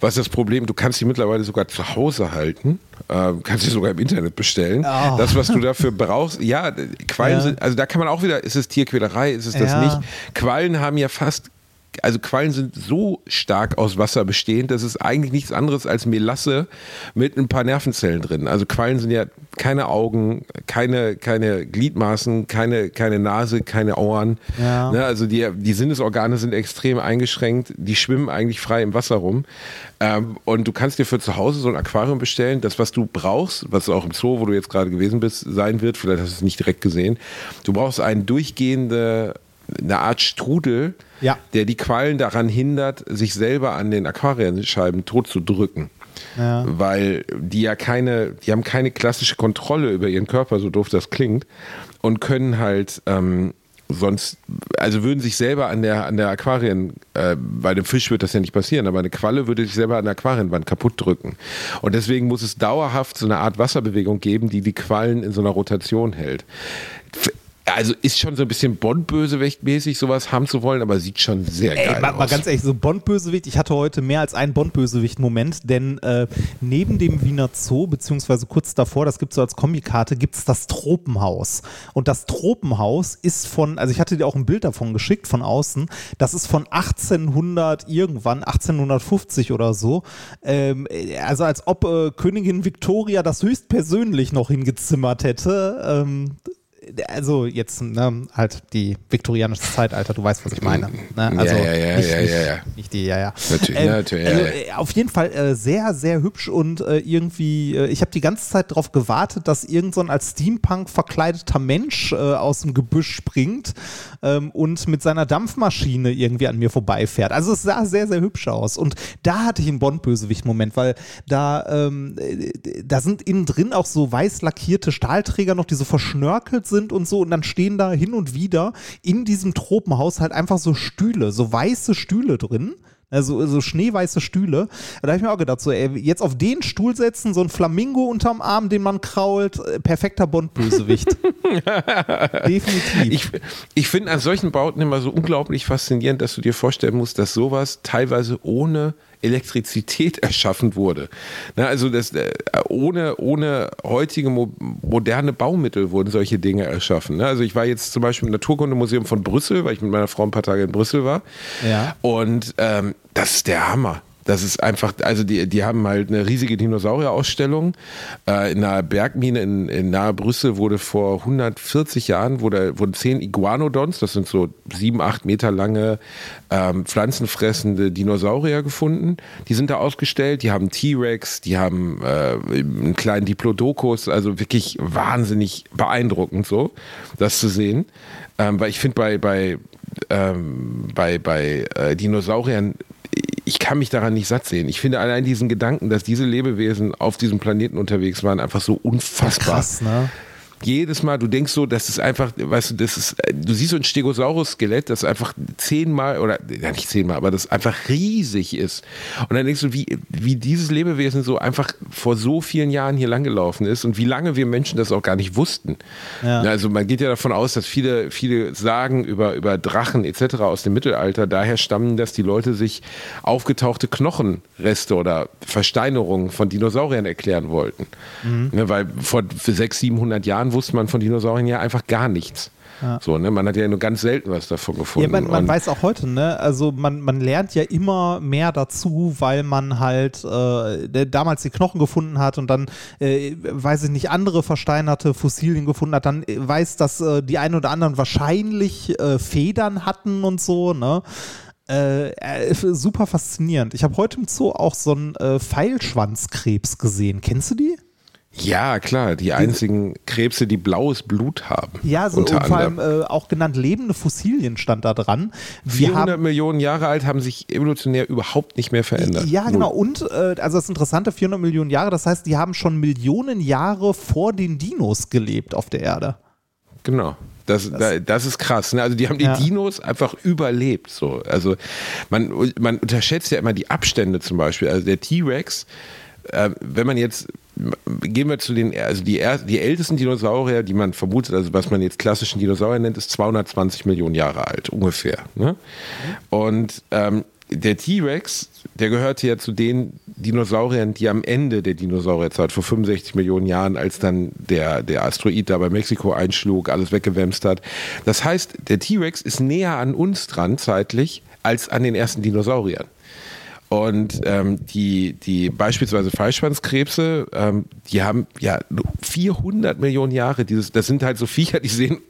Was ist das Problem? Du kannst die mittlerweile sogar zu Hause halten. Äh, kannst sie sogar im Internet bestellen. Ah. Das, was du dafür brauchst. Ja, Quallen Ja. sind, also da kann man auch wieder, ist es Tierquälerei, ist es das Ja. nicht? Quallen haben ja fast also Quallen sind so stark aus Wasser bestehend, das ist eigentlich nichts anderes als Melasse mit ein paar Nervenzellen drin. Also Quallen sind ja keine Augen, keine, keine Gliedmaßen, keine, keine Nase, keine Ohren. Ja. Ne, also die, die Sinnesorgane sind extrem eingeschränkt, die schwimmen eigentlich frei im Wasser rum. Ähm, und du kannst dir für zu Hause so ein Aquarium bestellen, das, was du brauchst, was auch im Zoo, wo du jetzt gerade gewesen bist, sein wird, vielleicht hast du es nicht direkt gesehen. Du brauchst eine durchgehende, eine Art Strudel, Ja. der die Quallen daran hindert, sich selber an den Aquarienscheiben tot zu drücken. Ja. Weil die ja keine, die haben keine klassische Kontrolle über ihren Körper, so doof das klingt, und können halt ähm, sonst, also würden sich selber an der, an der Aquarien, äh, bei einem Fisch wird das ja nicht passieren, aber eine Qualle würde sich selber an der Aquarienwand kaputt drücken. Und deswegen muss es dauerhaft so eine Art Wasserbewegung geben, die die Quallen in so einer Rotation hält. Also ist schon so ein bisschen Bond-Bösewicht-mäßig, sowas haben zu wollen, aber sieht schon sehr Ey, geil mal, mal aus. ganz ehrlich, so Bond-Bösewicht, ich hatte heute mehr als einen Bond-Bösewicht-Moment, denn äh, neben dem Wiener Zoo, beziehungsweise kurz davor, das gibt es so als Kombikarte, gibt es das Tropenhaus. Und das Tropenhaus ist von, also ich hatte dir auch ein Bild davon geschickt von außen, das ist von 1800 irgendwann, 1850 oder so. Ähm, also als ob äh, Königin Victoria das höchstpersönlich noch hingezimmert hätte. Ähm, also jetzt ne, halt die viktorianische Zeitalter, du weißt, was ich meine. Ne? Also ja, ja, nicht, ja, nicht, ja, ja. nicht die, ja, ja. Natürlich, natürlich, ja, also, ja. äh, Auf jeden Fall äh, sehr, sehr hübsch und äh, irgendwie, äh, ich habe die ganze Zeit darauf gewartet, dass irgend so ein als Steampunk verkleideter Mensch äh, aus dem Gebüsch springt ähm, und mit seiner Dampfmaschine irgendwie an mir vorbeifährt. Also es sah sehr, sehr hübsch aus. Und da hatte ich einen Bond-Bösewicht-Moment, weil da, ähm, äh, da sind innen drin auch so weiß lackierte Stahlträger noch, die so verschnörkelt sind und so. Und dann stehen da hin und wieder in diesem Tropenhaus halt einfach so Stühle, so weiße Stühle drin. Also so schneeweiße Stühle. Da habe ich mir auch gedacht, so, ey, jetzt auf den Stuhl setzen, so ein Flamingo unterm Arm, den man krault, äh, perfekter Bond-Bösewicht. Definitiv. Ich, ich finde an solchen Bauten immer so unglaublich faszinierend, dass du dir vorstellen musst, dass sowas teilweise ohne Elektrizität erschaffen wurde. Na, also das, äh, ohne, ohne heutige mo moderne Baumittel wurden solche Dinge erschaffen. Ne? Also ich war jetzt zum Beispiel im Naturkundemuseum von Brüssel, weil ich mit meiner Frau ein paar Tage in Brüssel war. Ja. Und ähm, das ist der Hammer. Das ist einfach, also die, die haben halt eine riesige Dinosaurierausstellung. Äh, in einer Bergmine in, in nahe Brüssel wurde vor 140 Jahren wurde, wurden zehn Iguanodons, das sind so sieben, acht Meter lange ähm, pflanzenfressende Dinosaurier gefunden. Die sind da ausgestellt, die haben T-Rex, die haben äh, einen kleinen Diplodocus, also wirklich wahnsinnig beeindruckend so, das zu sehen. Ähm, weil ich finde bei, bei ähm, bei, bei äh, Dinosauriern ich kann mich daran nicht satt sehen. Ich finde allein diesen Gedanken, dass diese Lebewesen auf diesem Planeten unterwegs waren, einfach so unfassbar. Krass, ne? Jedes Mal, du denkst so, das ist einfach, weißt du, das ist, du siehst so ein Stegosaurus-Skelett, das einfach zehnmal oder ja nicht zehnmal, aber das einfach riesig ist. Und dann denkst du, wie, wie dieses Lebewesen so einfach vor so vielen Jahren hier langgelaufen ist und wie lange wir Menschen das auch gar nicht wussten. Ja. Also man geht ja davon aus, dass viele, viele Sagen über, über Drachen etc. aus dem Mittelalter daher stammen, dass die Leute sich aufgetauchte Knochenreste oder Versteinerungen von Dinosauriern erklären wollten. Mhm. Ne, weil vor 600, 700 Jahren wusste man von Dinosauriern ja einfach gar nichts. Ja. So, ne? Man hat ja nur ganz selten was davon Ja, gefunden. man, man Und- weiß auch heute, ne? Also man, man lernt ja immer mehr dazu, weil man halt äh, damals die Knochen gefunden hat und dann, äh, weiß ich nicht, andere versteinerte Fossilien gefunden hat, dann weiß, dass äh, die einen oder anderen wahrscheinlich äh, Federn hatten und so, ne? Äh, äh, super faszinierend. Ich habe heute im Zoo auch so einen äh, Pfeilschwanzkrebs gesehen. Kennst du die? Ja, klar, die einzigen Krebse, die blaues Blut haben. Ja, so, unter und vor anderem. allem äh, auch genannt lebende Fossilien stand da dran. Wir 400 haben, Millionen Jahre alt haben sich evolutionär überhaupt nicht mehr verändert. Ja, genau. Und äh, also das Interessante, 400 Millionen Jahre, das heißt, die haben schon Millionen Jahre vor den Dinos gelebt auf der Erde. Genau. Das, da, das ist krass. Ne? Also die haben die Ja. Dinos einfach überlebt. So. Also man, man unterschätzt ja immer die Abstände zum Beispiel. Also der T-Rex, äh, wenn man jetzt gehen wir zu den, also die, die ältesten Dinosaurier, die man vermutet, also was man jetzt klassischen Dinosaurier nennt, ist 220 Millionen Jahre alt, ungefähr. Ne? Und ähm, der T-Rex, der gehörte ja zu den Dinosauriern, die am Ende der Dinosaurierzeit vor 65 Millionen Jahren, als dann der, der Asteroid da bei Mexiko einschlug, alles weggewämst hat. Das heißt, der T-Rex ist näher an uns dran zeitlich als an den ersten Dinosauriern. Und ähm, die, die beispielsweise Fleischschwanzkrebse, ähm, die haben ja 400 Millionen Jahre. Dieses, das sind halt so Viecher, die sehen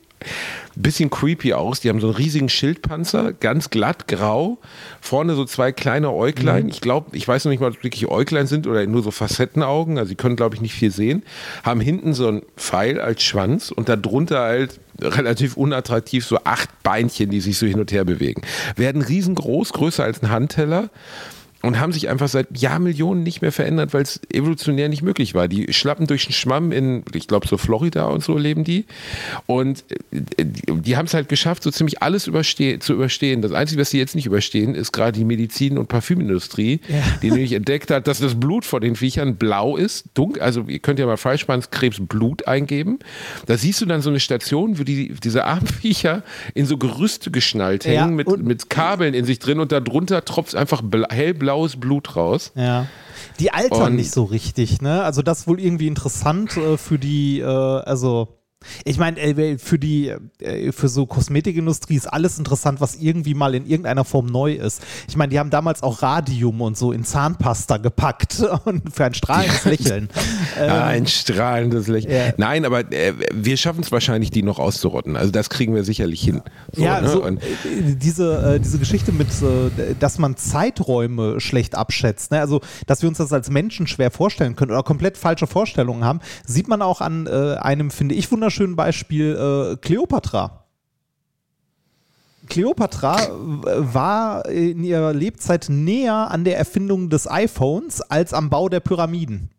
ein bisschen creepy aus. Die haben so einen riesigen Schildpanzer, ganz glatt grau. Vorne so zwei kleine Äuglein. Ich glaube, ich weiß noch nicht mal, ob es wirklich Äuglein sind oder nur so Facettenaugen. Also, sie können, glaube ich, nicht viel sehen. Haben hinten so einen Pfeil als Schwanz und darunter halt relativ unattraktiv so acht Beinchen, die sich so hin und her bewegen. Werden riesengroß, größer als ein Handteller und haben sich einfach seit Jahrmillionen nicht mehr verändert, weil es evolutionär nicht möglich war. Die schlappen durch den Schwamm in, ich glaube, so Florida und so leben die. Und äh, die, haben es halt geschafft, so ziemlich alles überste zu überstehen. Das Einzige, was sie jetzt nicht überstehen, ist gerade die Medizin- und Parfümindustrie, die nämlich entdeckt hat, dass das Blut von den Viechern blau ist, dunkel. Also ihr könnt ja mal Fleischschwanzkrebs Blut eingeben. Da siehst du dann so eine Station, wo die, diese armen Viecher in so Gerüste geschnallt hängen Ja, mit, mit Kabeln in sich drin und darunter tropft einfach bla hellblaues Blut raus. Ja. Die altern Und- nicht so richtig, ne? Also das ist wohl irgendwie interessant äh, für die, äh, also ich meine, äh, für die, äh, für so Kosmetikindustrie ist alles interessant, was irgendwie mal in irgendeiner Form neu ist. Ich meine, die haben damals auch Radium und so in Zahnpasta gepackt und für ein strahlendes Lächeln. Ah, ein strahlendes Lächeln. ja. Nein, aber äh, wir schaffen es wahrscheinlich, die noch auszurotten. Also das kriegen wir sicherlich hin. So, ja, ne? so, äh, diese, äh, diese Geschichte mit, äh, dass man Zeiträume schlecht abschätzt, ne? also dass wir uns das als Menschen schwer vorstellen können oder komplett falsche Vorstellungen haben, sieht man auch an einem, finde ich, wunderschönen Beispiel äh, Kleopatra. Kleopatra äh, war in ihrer Lebzeit näher an der Erfindung des iPhones als am Bau der Pyramiden.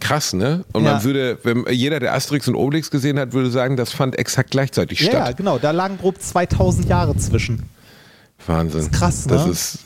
Krass, ne? Und Ja. man würde, wenn jeder, der Asterix und Obelix gesehen hat, würde sagen, das fand exakt gleichzeitig Ja, ja, statt. genau, da lagen grob 2000 Jahre zwischen. Wahnsinn. Das ist krass, ne? Das ist,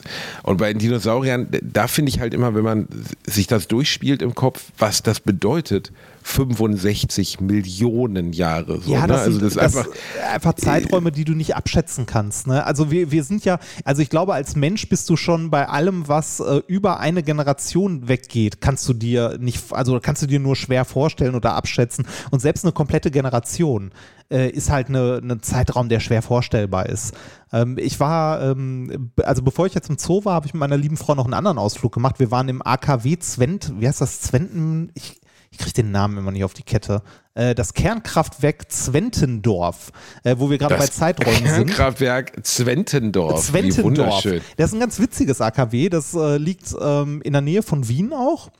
und bei den Dinosauriern, da finde ich halt immer, wenn man sich das durchspielt im Kopf, was das bedeutet 65 Millionen Jahre. So, ja, ne? das also sind das ist das einfach. einfach Zeiträume, die du nicht abschätzen kannst. Ne? Also wir, wir sind ja, also ich glaube, als Mensch bist du schon bei allem, was äh, über eine Generation weggeht, kannst du dir nicht, also kannst du dir nur schwer vorstellen oder abschätzen. Und selbst eine komplette Generation äh, ist halt eine, ein Zeitraum, der schwer vorstellbar ist. Ähm, ich war, ähm, also bevor ich jetzt im Zoo war, habe ich mit meiner lieben Frau noch einen anderen Ausflug gemacht. Wir waren im AKW Zwent, wie heißt das, Zwenten, ich, ich kriege den Namen immer nicht auf die Kette. Äh, das Kernkraftwerk Zwentendorf, äh, wo wir gerade bei Zeiträumen sind. Kernkraftwerk Zwentendorf. Wie Zwentendorf. wunderschön. Das ist ein ganz witziges AKW. Das äh, liegt ähm, in der Nähe von Wien auch.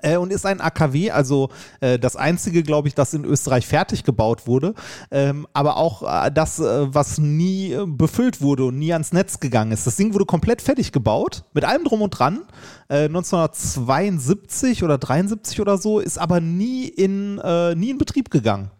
Äh, und ist ein AKW, also äh, das einzige, glaube ich, das in Österreich fertig gebaut wurde, ähm, aber auch äh, das, was nie befüllt wurde und nie ans Netz gegangen ist. Das Ding wurde komplett fertig gebaut, mit allem drum und dran, äh, 1972 oder 73 oder so, ist aber nie in, nie in Betrieb gegangen.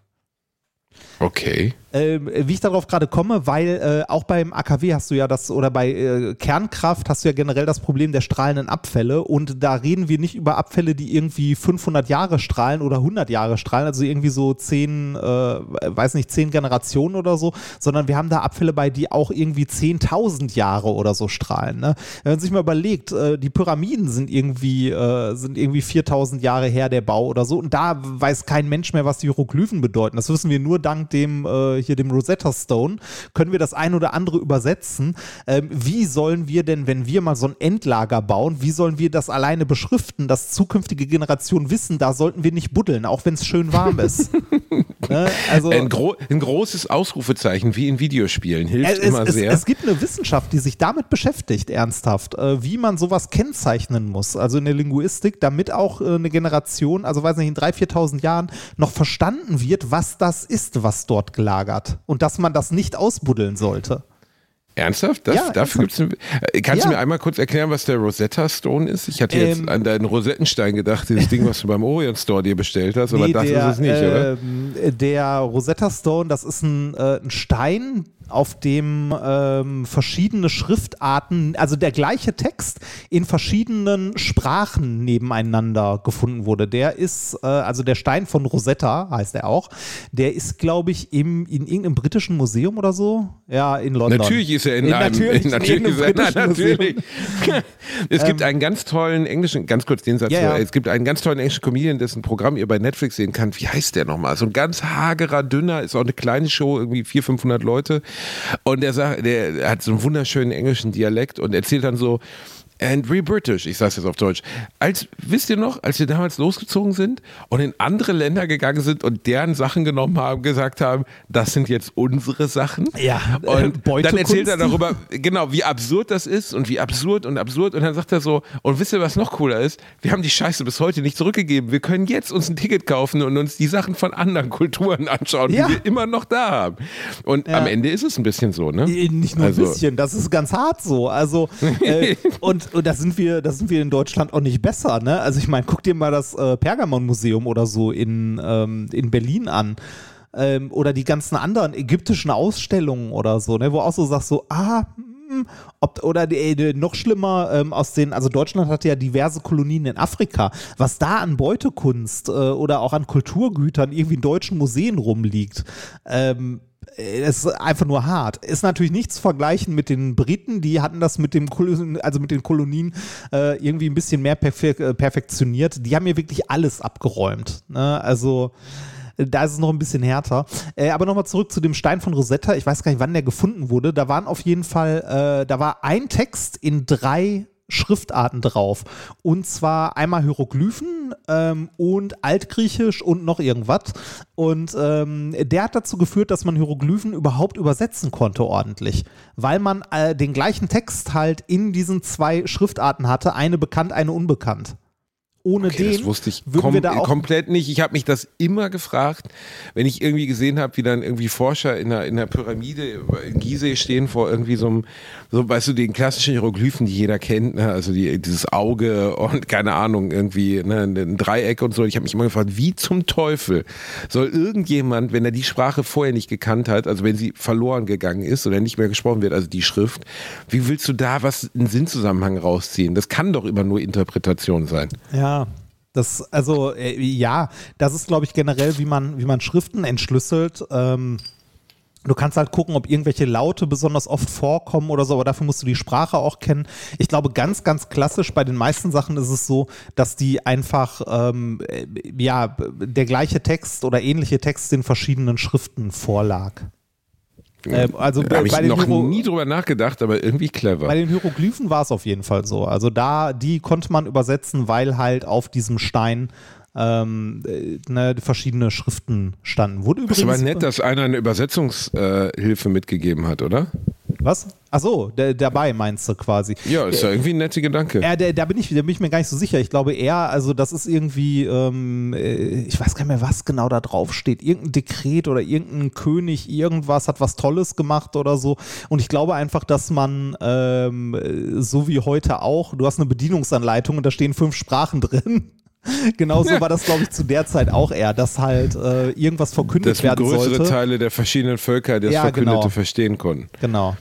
Okay. Ähm, wie ich darauf gerade komme, weil äh, auch beim AKW hast du ja das, oder bei äh, Kernkraft hast du ja generell das Problem der strahlenden Abfälle und da reden wir nicht über Abfälle, die irgendwie 500 Jahre strahlen oder 100 Jahre strahlen, also irgendwie so 10, äh, weiß nicht, 10 Generationen oder so, sondern wir haben da Abfälle bei, die auch irgendwie 10.000 Jahre oder so strahlen. Ne? Wenn man sich mal überlegt, äh, die Pyramiden sind irgendwie, äh, sind irgendwie 4.000 Jahre her, der Bau oder so und da weiß kein Mensch mehr, was die Hieroglyphen bedeuten. Das wissen wir nur dank dem äh, hier dem Rosetta Stone, können wir das ein oder andere übersetzen. Ähm, wie sollen wir denn, wenn wir mal so ein Endlager bauen, wie sollen wir das alleine beschriften, dass zukünftige Generationen wissen, da sollten wir nicht buddeln, auch wenn es schön warm ist. ne? also, Ein, gro ein großes Ausrufezeichen wie in Videospielen hilft es, immer es, sehr. es gibt eine Wissenschaft, die sich damit beschäftigt, ernsthaft, äh, wie man sowas kennzeichnen muss, also in der Linguistik, damit auch äh, eine Generation, also weiß nicht, in 3.000, 4.000 Jahren noch verstanden wird, was das ist, was dort gelagert und dass man das nicht ausbuddeln sollte. Ernsthaft? Das, Ja, dafür gibt's ein, äh, kannst Ja. du mir einmal kurz erklären, was der Rosetta Stone ist? Ich hatte jetzt Ähm, an deinen Rosettenstein gedacht, dieses Ding, was du beim Orient Store dir bestellt hast, aber Nee, das der, ist es nicht, oder? ähm, Der Rosetta Stone, das ist ein, äh, ein Stein, auf dem ähm, verschiedene Schriftarten, also der gleiche Text in verschiedenen Sprachen nebeneinander gefunden wurde. Der ist, äh, also der Stein von Rosetta heißt er auch, der ist, glaube ich, im, in irgendeinem britischen Museum oder so. Ja, in London. Natürlich ist er in, In- einem, natürlich, in natürlich ist er, irgendeinem nein, britischen natürlich. es gibt einen ganz tollen englischen, ganz kurz den Satz, Ja, ja. es gibt einen ganz tollen englischen Comedian, dessen Programm ihr bei Netflix sehen könnt. Wie heißt der nochmal? So ein ganz hagerer, dünner, ist auch eine kleine Show, irgendwie 400, 500 Leute. Und der sagt, der hat so einen wunderschönen englischen Dialekt und erzählt dann so, And we British, ich sag's jetzt auf Deutsch. Als, wisst ihr noch, als wir damals losgezogen sind und in andere Länder gegangen sind und deren Sachen genommen haben, gesagt haben, das sind jetzt unsere Sachen. Ja, äh, und dann erzählt er darüber, genau, wie absurd das ist und wie absurd und absurd. Und dann sagt er so, und wisst ihr, was noch cooler ist? Wir haben die Scheiße bis heute nicht zurückgegeben. Wir können jetzt uns ein Ticket kaufen und uns die Sachen von anderen Kulturen anschauen, Ja. die wir immer noch da haben. Und Ja. am Ende ist es ein bisschen so, ne? Äh, Nicht nur Also- ein bisschen, das ist ganz hart so. Also äh, und, und da sind wir, da sind wir in Deutschland auch nicht besser, ne? Also ich meine, guck dir mal das äh, Pergamon-Museum oder so in, ähm, in Berlin an. Ähm, oder die ganzen anderen ägyptischen Ausstellungen oder so, ne? Wo auch so sagst so, ah, hm, ob, oder die, noch schlimmer ähm, aus den, also Deutschland hatte ja diverse Kolonien in Afrika, was da an Beutekunst äh, oder auch an Kulturgütern irgendwie in deutschen Museen rumliegt. Ähm, es ist einfach nur hart. Ist natürlich nicht zu vergleichen mit den Briten, die hatten das mit dem Kol- also mit den Kolonien äh, irgendwie ein bisschen mehr perfe äh, perfektioniert. Die haben ja wirklich alles abgeräumt. Ne? Also äh, da ist es noch ein bisschen härter. Äh, aber nochmal zurück zu dem Stein von Rosetta. Ich weiß gar nicht, wann der gefunden wurde. Da waren auf jeden Fall, äh, da war ein Text in drei Schriftarten drauf. Und zwar einmal Hieroglyphen ähm, und Altgriechisch und noch irgendwas. Und ähm, der hat dazu geführt, dass man Hieroglyphen überhaupt übersetzen konnte ordentlich. Weil man äh, den gleichen Text halt in diesen zwei Schriftarten hatte, eine bekannt, eine unbekannt. Ohne Okay, den das wusste ich würden kom wir da auch komplett nicht. Ich habe mich das immer gefragt, wenn ich irgendwie gesehen habe, wie dann irgendwie Forscher in der, in der Pyramide in Gizeh stehen vor irgendwie so einem, so weißt du, den klassischen Hieroglyphen, die jeder kennt, ne? also die, dieses Auge und keine Ahnung, irgendwie ne? ein Dreieck und so. Ich habe mich immer gefragt, wie zum Teufel soll irgendjemand, wenn er die Sprache vorher nicht gekannt hat, also wenn sie verloren gegangen ist oder nicht mehr gesprochen wird, also die Schrift, wie willst du da was, einen Sinnzusammenhang rausziehen? Das kann doch immer nur Interpretation sein. Ja. Das, also, äh, ja, das ist, glaube ich, generell, wie man, wie man Schriften entschlüsselt. Ähm, Du kannst halt gucken, ob irgendwelche Laute besonders oft vorkommen oder so, aber dafür musst du die Sprache auch kennen. Ich glaube, ganz, ganz klassisch bei den meisten Sachen ist es so, dass die einfach, ähm, äh, ja, der gleiche Text oder ähnliche Text in verschiedenen Schriften vorlag. Äh, also habe ich noch Hiero nie drüber nachgedacht, aber irgendwie clever. Bei den Hieroglyphen war es auf jeden Fall so. Also da, die konnte man übersetzen, weil halt auf diesem Stein ähm, äh, ne, verschiedene Schriften standen. Wurde übrigens, das war nett, dass einer eine Übersetzungshilfe äh, mitgegeben hat, oder? Was? Ach so, der, dabei meinst du quasi. Ja, ist ja irgendwie ein netter Gedanke. Ja, der, da, bin ich, da bin ich mir gar nicht so sicher. Ich glaube eher, also das ist irgendwie, ähm, äh, ich weiß gar nicht mehr, was genau da drauf steht. Irgendein Dekret oder irgendein König, irgendwas hat was Tolles gemacht oder so. Und ich glaube einfach, dass man, ähm, so wie heute auch, du hast eine Bedienungsanleitung und da stehen fünf Sprachen drin. Genauso war das, glaube ich, zu der Zeit auch eher, dass halt äh, irgendwas verkündet dass werden sollte. Dass größere Teile der verschiedenen Völker das ja, Verkündete genau. verstehen konnten. Genau.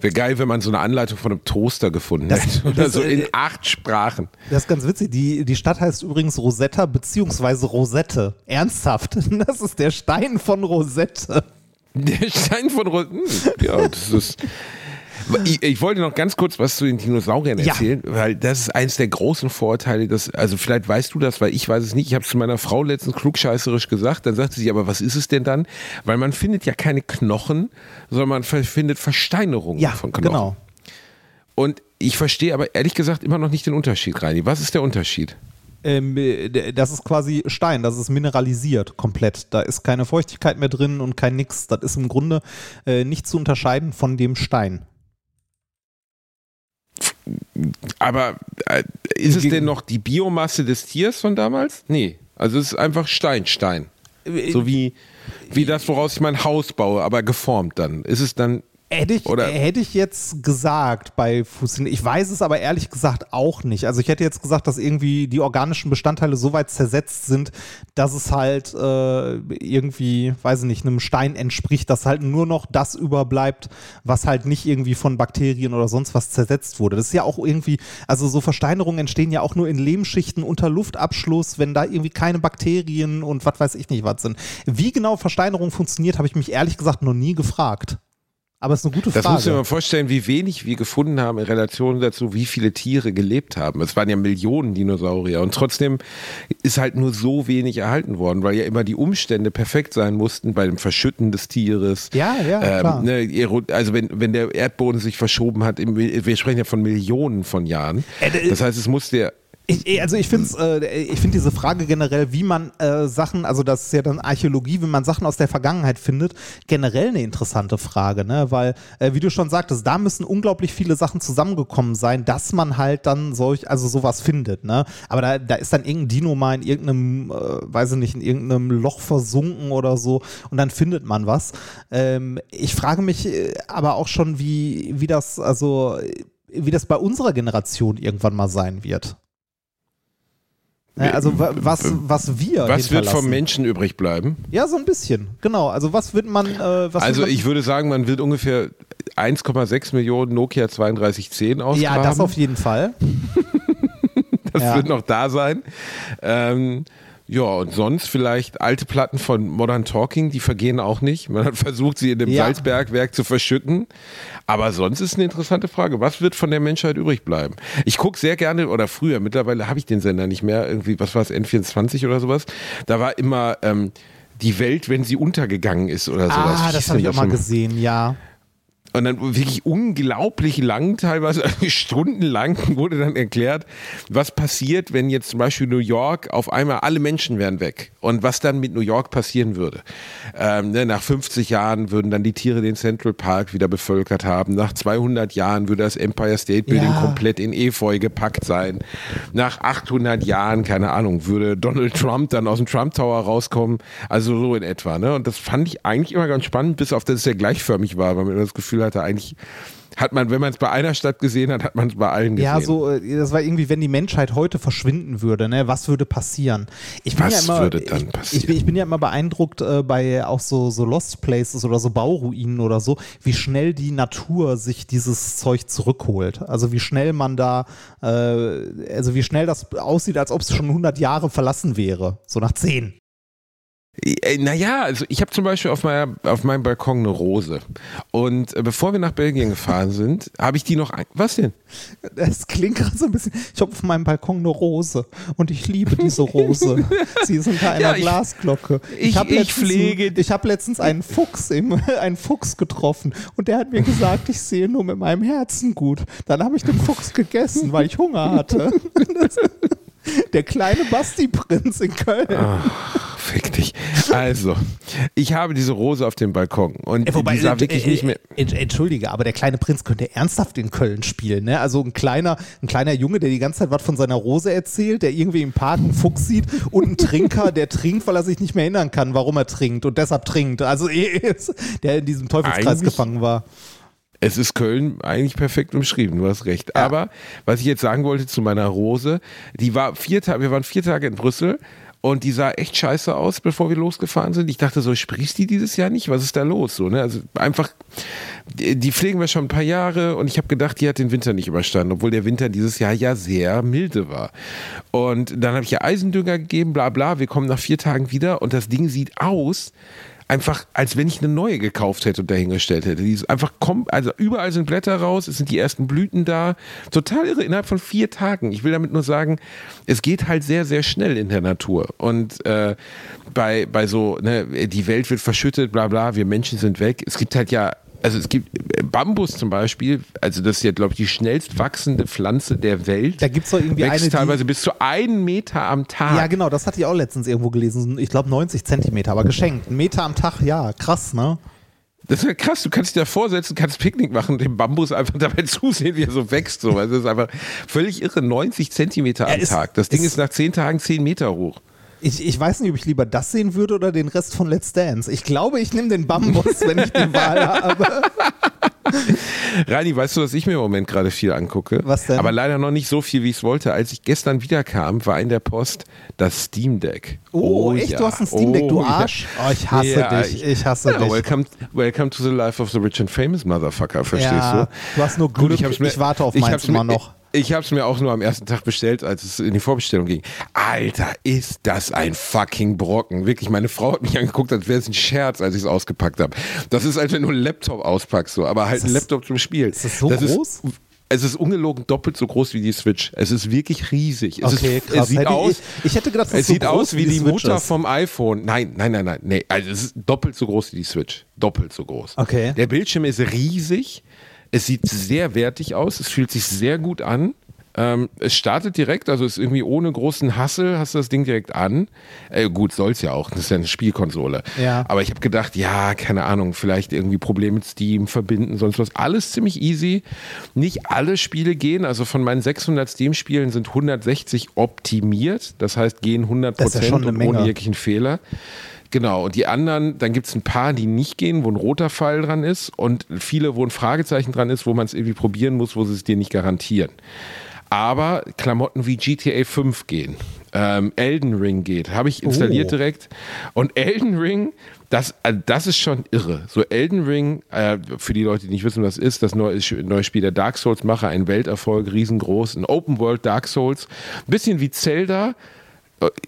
Wäre geil, wenn man so eine Anleitung von einem Toaster gefunden das, hätte. Oder das, so in äh, acht Sprachen. Das ist ganz witzig. Die, die Stadt heißt übrigens Rosetta beziehungsweise Rosette. Ernsthaft. Das ist der Stein von Rosette. Der Stein von Rosette. Hm, ja, das ist. Ich, ich, wollte noch ganz kurz was zu den Dinosauriern erzählen, ja. weil das ist eines der großen Vorteile, dass, also vielleicht weißt du das, weil ich weiß es nicht. Ich habe es zu meiner Frau letztens klugscheißerisch gesagt, dann sagte sie, aber was ist es denn dann? Weil man findet ja keine Knochen, sondern man findet Versteinerungen ja, von Knochen. Genau. Und ich verstehe aber ehrlich gesagt immer noch nicht den Unterschied, Reini. Was ist der Unterschied? Ähm, das ist quasi Stein, das ist mineralisiert komplett. Da ist keine Feuchtigkeit mehr drin und kein Nix. Das ist im Grunde äh, nicht zu unterscheiden von dem Stein. Aber äh, ist es denn noch die Biomasse des Tiers von damals? Nee. Also es ist einfach Stein, Stein. Äh, so wie, wie das, woraus ich mein Haus baue, aber geformt dann. Ist es dann Hätte ich, Oder? hätte ich jetzt gesagt bei Fusilin. Ich weiß es aber ehrlich gesagt auch nicht. Also ich hätte jetzt gesagt, dass irgendwie die organischen Bestandteile so weit zersetzt sind, dass es halt äh, irgendwie, weiß ich nicht, einem Stein entspricht, dass halt nur noch das überbleibt, was halt nicht irgendwie von Bakterien oder sonst was zersetzt wurde. Das ist ja auch irgendwie, also so Versteinerungen entstehen ja auch nur in Lehmschichten unter Luftabschluss, wenn da irgendwie keine Bakterien und was weiß ich nicht was sind. Wie genau Versteinerung funktioniert, habe ich mich ehrlich gesagt noch nie gefragt. Aber es ist eine gute Frage. Das muss mir mal vorstellen, wie wenig wir gefunden haben in Relation dazu, wie viele Tiere gelebt haben. Es waren ja Millionen Dinosaurier und trotzdem ist halt nur so wenig erhalten worden, weil ja immer die Umstände perfekt sein mussten bei dem Verschütten des Tieres. Ja, ja, ähm, klar. Ne, also wenn, wenn der Erdboden sich verschoben hat, wir sprechen ja von Millionen von Jahren. Äh, das heißt, es musste ja ich, also ich finde äh, ich finde diese Frage generell, wie man äh, Sachen, also das ist ja dann Archäologie, wie man Sachen aus der Vergangenheit findet, generell eine interessante Frage, ne? Weil, äh, wie du schon sagtest, da müssen unglaublich viele Sachen zusammengekommen sein, dass man halt dann solch, also sowas findet, ne? Aber da, da ist dann irgendein Dino mal in irgendeinem, äh, weiß ich nicht, in irgendeinem Loch versunken oder so und dann findet man was. Ähm, ich frage mich äh, aber auch schon, wie, wie das, also wie das bei unserer Generation irgendwann mal sein wird. Ja, also was, was wir. Was wird vom Menschen übrig bleiben? Ja, so ein bisschen. Genau. Also was wird man. Äh, was also man ich würde sagen, man wird ungefähr 1,6 Millionen Nokia 3210 ausgraben. Ja, das auf jeden Fall. das ja. wird noch da sein. Ähm, ja, und sonst vielleicht alte Platten von Modern Talking, die vergehen auch nicht. Man hat versucht, sie in dem ja. Salzbergwerk zu verschütten. Aber sonst ist eine interessante Frage. Was wird von der Menschheit übrig bleiben? Ich gucke sehr gerne, oder früher, mittlerweile habe ich den Sender nicht mehr, irgendwie, was war es, N24 oder sowas. Da war immer ähm, die Welt, wenn sie untergegangen ist oder sowas. Ah, das habe ich auch mal gesehen, ja. Und dann wirklich unglaublich lang, teilweise stundenlang wurde dann erklärt, was passiert, wenn jetzt zum Beispiel New York auf einmal alle Menschen wären weg und was dann mit New York passieren würde. Ähm, ne, nach 50 Jahren würden dann die Tiere den Central Park wieder bevölkert haben. Nach 200 Jahren würde das Empire State Building ja. komplett in Efeu gepackt sein. Nach 800 Jahren, keine Ahnung, würde Donald Trump dann aus dem Trump Tower rauskommen. Also so in etwa. Ne? Und das fand ich eigentlich immer ganz spannend, bis auf dass es ja gleichförmig war, weil man das Gefühl Gefühl hatte, eigentlich hat man, wenn man es bei einer Stadt gesehen hat, hat man es bei allen gesehen. Ja, so, äh, das war irgendwie, wenn die Menschheit heute verschwinden würde, ne, was würde passieren? Ich bin Was ja immer, würde dann ich, passieren? Ich bin, ich bin ja immer beeindruckt äh, bei auch so, so Lost Places oder so Bauruinen oder so, wie schnell die Natur sich dieses Zeug zurückholt. Also wie schnell man da, äh, also wie schnell das aussieht, als ob es schon 100 Jahre verlassen wäre. So nach 10. Äh, Naja, also ich habe zum Beispiel auf, meiner, auf meinem Balkon eine Rose. Und äh, bevor wir nach Belgien gefahren sind, habe ich die noch. Ein Was denn? Es klingt gerade so ein bisschen. Ich habe auf meinem Balkon eine Rose und ich liebe diese Rose. Sie ist unter einer Ja, ich- Glasglocke. ich- hab ich letztens pflege- einen- Ich habe letztens einen Fuchs, im, einen Fuchs getroffen und der hat mir gesagt, ich sehe nur mit meinem Herzen gut. Dann habe ich den Fuchs gegessen, weil ich Hunger hatte. Der kleine Basti-Prinz in Köln. Fick dich. Also, ich habe diese Rose auf dem Balkon und Äh, Wobei, die sah äh, wirklich äh, nicht mehr. Entschuldige, aber der kleine Prinz könnte ernsthaft in Köln spielen. Ne? Also ein kleiner, ein kleiner Junge, der die ganze Zeit was von seiner Rose erzählt, der irgendwie im Park einen Fuchs sieht und ein Trinker, der trinkt, weil er sich nicht mehr erinnern kann, warum er trinkt und deshalb trinkt. Also der in diesem Teufelskreis Eigentlich- gefangen war. Es ist Köln eigentlich perfekt umschrieben, du hast recht. Aber was ich jetzt sagen wollte zu meiner Rose, die war vier Tage, wir waren vier Tage in Brüssel und die sah echt scheiße aus, bevor wir losgefahren sind. Ich dachte so, sprießt die dieses Jahr nicht? Was ist da los? So, ne? Also einfach, die die pflegen wir schon ein paar Jahre und ich habe gedacht, die hat den Winter nicht überstanden, obwohl der Winter dieses Jahr ja sehr milde war. Und dann habe ich ihr Eisendünger gegeben, bla bla. Wir kommen nach vier Tagen wieder und das Ding sieht aus, einfach, als wenn ich eine neue gekauft hätte und dahingestellt hätte. Die ist einfach kommt, also überall sind Blätter raus, es sind die ersten Blüten da. Total irre, innerhalb von vier Tagen. Ich will damit nur sagen, es geht halt sehr, sehr schnell in der Natur. Und äh, bei, bei so, ne, die Welt wird verschüttet, bla bla, wir Menschen sind weg. Es gibt halt ja also es gibt Bambus zum Beispiel, also das ist ja, glaube ich, die schnellst wachsende Pflanze der Welt. Da gibt's doch irgendwie Wächst eine, die- teilweise bis zu einen Meter am Tag. Ja, genau, das hatte ich auch letztens irgendwo gelesen. Ich glaube 90 Zentimeter, aber geschenkt. Ein Meter am Tag, ja, krass, ne? Das ist ja krass, du kannst dich da vorsetzen, kannst Picknick machen und dem Bambus einfach dabei zusehen, wie er so wächst. So. Also das ist einfach völlig irre, 90 Zentimeter am Ja, ist- Tag. Das Ding ist- ist nach 10 Tagen 10 Meter hoch. Ich, ich weiß nicht, ob ich lieber das sehen würde oder den Rest von Let's Dance. Ich glaube, ich nehme den Bambus, wenn ich die Wahl habe. Rani, weißt du, was ich mir im Moment gerade viel angucke? Was denn? Aber leider noch nicht so viel, wie ich es wollte. Als ich gestern wiederkam, war in der Post das Steam Deck. Oh, echt? ja. Du hast ein Steam Deck, du Oh. Arsch. Oh, ich hasse Ja, dich. Ich hasse ja, dich. Welcome, welcome to the life of the rich and famous motherfucker, verstehst du? du hast nur Glück, hab's ich warte auf ich meins immer mir, noch. Ich habe es mir auch nur am ersten Tag bestellt, als es in die Vorbestellung ging. Alter, ist das ein fucking Brocken. Wirklich, meine Frau hat mich angeguckt, als wäre es ein Scherz, als ich es ausgepackt habe. Das ist, als wenn du einen Laptop auspackst, so, aber halt Ist ein das- Laptop zum Spielen. ist das so groß? es ist ungelogen doppelt so groß wie die Switch. Es ist wirklich riesig. Es, Okay, ist, krass. es sieht Hätte aus, ich, ich hätte gedacht, das es ist so sieht aus wie die, Switch Mutter ist. vom iPhone. Nein, nein, nein, nein. Nee, also es ist doppelt so groß wie die Switch. Doppelt so groß. Okay. Der Bildschirm ist riesig. Es sieht sehr wertig aus. Es fühlt sich sehr gut an. Ähm, es startet direkt, also ist irgendwie ohne großen Hassel, hast du das Ding direkt an. Äh, gut, soll's ja auch, das ist ja eine Spielkonsole. Ja. Aber ich habe gedacht, ja, keine Ahnung, vielleicht irgendwie Probleme mit Steam verbinden, sonst was. Alles ziemlich easy. Nicht alle Spiele gehen, also von meinen 600 Steam-Spielen sind 160 optimiert, das heißt gehen 100 Das ist ja schon Prozent eine und ohne jeglichen Fehler. Genau, und die anderen, dann gibt es ein paar, die nicht gehen, wo ein roter Pfeil dran ist und viele, wo ein Fragezeichen dran ist, wo man es irgendwie probieren muss, wo sie es dir nicht garantieren. Aber Klamotten wie GTA 5 gehen, ähm, Elden Ring geht, habe ich installiert Oh. direkt. Und Elden Ring, das, äh, das ist schon irre. So Elden Ring, äh, für die Leute, die nicht wissen, was es ist, das neue, neue Spiel der Dark Souls-Macher, ein Welterfolg, riesengroß, ein Open World Dark Souls, ein bisschen wie Zelda,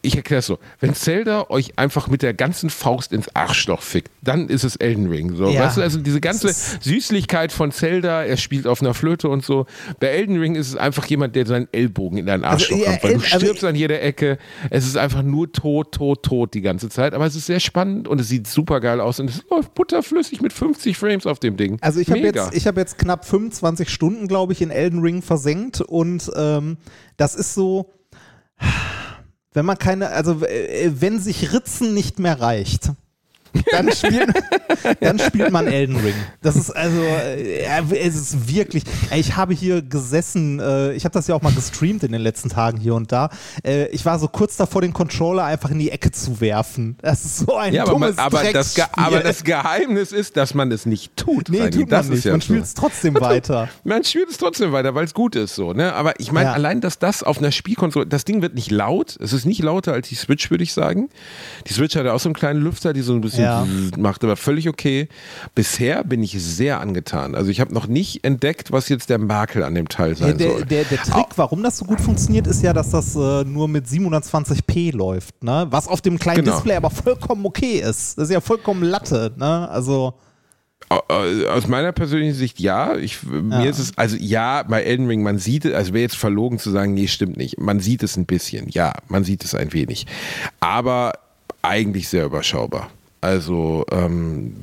ich erkläre es so, wenn Zelda euch einfach mit der ganzen Faust ins Arschloch fickt, dann ist es Elden Ring. So, Ja. weißt du, also diese ganze Süßlichkeit von Zelda, er spielt auf einer Flöte und so. Bei Elden Ring ist es einfach jemand, der seinen Ellbogen in deinen Arschloch Also, ja, kommt, weil du El- also stirbst an jeder Ecke. Es ist einfach nur tot, tot, tot die ganze Zeit. Aber es ist sehr spannend und es sieht super geil aus und es läuft butterflüssig mit 50 Frames auf dem Ding. Also ich habe jetzt, ich hab jetzt knapp 25 Stunden, glaube ich, in Elden Ring versenkt und ähm, das ist so, wenn man keine, also äh, wenn sich Ritzen nicht mehr reicht, dann spielt, dann spielt man Elden Ring. Das ist also, äh, es ist wirklich, ich habe hier gesessen, äh, ich habe das ja auch mal gestreamt in den letzten Tagen hier und da. Äh, ich war so kurz davor, den Controller einfach in die Ecke zu werfen. Das ist so ein ja, aber, dummes man, aber, das, aber das Geheimnis ist, dass man es nicht tut. Nee, Reini. tut man das nicht. Ja man spielt es trotzdem weiter. Man spielt es trotzdem weiter, weil es gut ist so. Ne? Aber ich meine, Ja. allein, dass das auf einer Spielkonsole, das Ding wird nicht laut. Es ist nicht lauter als die Switch, würde ich sagen. Die Switch hat ja auch so einen kleinen Lüfter, die so ein bisschen Ja. macht, aber völlig okay. Bisher bin ich sehr angetan. Also ich habe noch nicht entdeckt, was jetzt der Makel an dem Teil Ja, sein der, soll. der, der Trick, warum das so gut funktioniert, ist ja, dass das äh, nur mit 720p läuft, ne? Was auf dem kleinen Genau. Display aber vollkommen okay ist. Das ist ja vollkommen Latte, ne? Also. Äh, Aus meiner persönlichen Sicht ja. Ich, Mir ist es, also ja, bei Elden Ring, man sieht es, also wäre jetzt verlogen zu sagen, nee, stimmt nicht. Man sieht es ein bisschen, ja, man sieht es ein wenig. Aber eigentlich sehr überschaubar. Also ähm,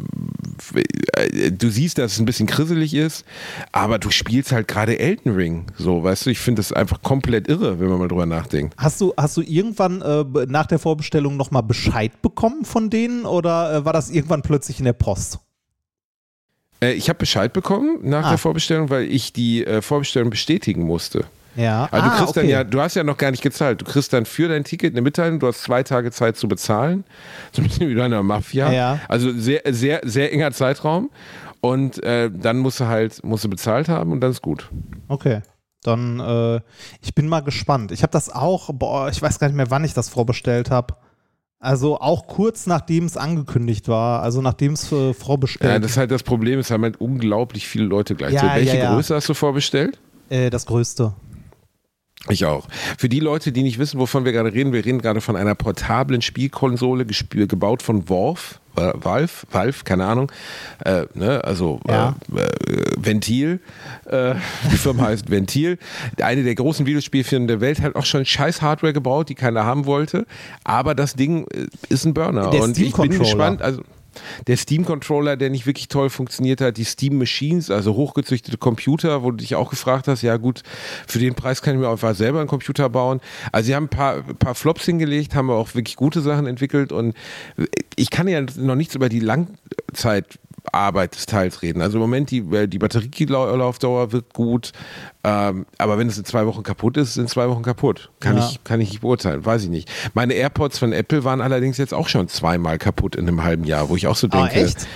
äh, du siehst, dass es ein bisschen krisselig ist, aber du spielst halt gerade Elden Ring. So, weißt du, ich finde das einfach komplett irre, wenn man mal drüber nachdenkt. Hast du, hast du irgendwann äh, nach der Vorbestellung nochmal Bescheid bekommen von denen oder äh, war das irgendwann plötzlich in der Post? Äh, ich habe Bescheid bekommen nach Ah. der Vorbestellung, weil ich die äh, Vorbestellung bestätigen musste. Ja. Du Ah, kriegst okay. dann ja, du hast ja noch gar nicht gezahlt. Du kriegst dann für dein Ticket eine Mitteilung, du hast zwei Tage Zeit zu bezahlen. So ein bisschen wie bei einer Mafia. Ja. Also sehr, sehr, sehr enger Zeitraum. Und äh, dann musst du halt, musst du bezahlt haben und dann ist gut. Okay. Dann, äh, ich bin mal gespannt. Ich habe das auch, boah, ich weiß gar nicht mehr, wann ich das vorbestellt habe. Also auch kurz nachdem es angekündigt war, also nachdem es äh, vorbestellt Ja, das ist halt das Problem, es haben halt unglaublich viele Leute gleich. Ja, so, welche ja, ja. Größe hast du vorbestellt? äh, das Größte. Ich auch. Für die Leute, die nicht wissen, wovon wir gerade reden, wir reden gerade von einer portablen Spielkonsole, gebaut von Worf, äh, Valve, Valve, keine Ahnung, äh, ne, also Ja. äh, äh, Ventil, äh, die Firma heißt Ventil, eine der großen Videospielfirmen der Welt hat auch schon scheiß Hardware gebaut, die keiner haben wollte, aber das Ding äh, ist ein Burner Der und ich bin gespannt, also der Steam-Controller, der nicht wirklich toll funktioniert hat, die Steam Machines, also hochgezüchtete Computer, wo du dich auch gefragt hast, ja gut, für den Preis kann ich mir einfach selber einen Computer bauen. Also sie haben ein paar, paar Flops hingelegt, haben auch wirklich gute Sachen entwickelt und ich kann ja noch nichts über die Langzeitarbeit des Teils reden. Also im Moment, die, die Batterielaufdauer wird gut, ähm, aber wenn es in zwei Wochen kaputt ist, sind zwei Wochen kaputt. Kann, Ja. ich, kann ich nicht beurteilen, weiß ich nicht. Meine AirPods von Apple waren allerdings jetzt auch schon zweimal kaputt in einem halben Jahr, wo ich auch so Ah, denke. echt?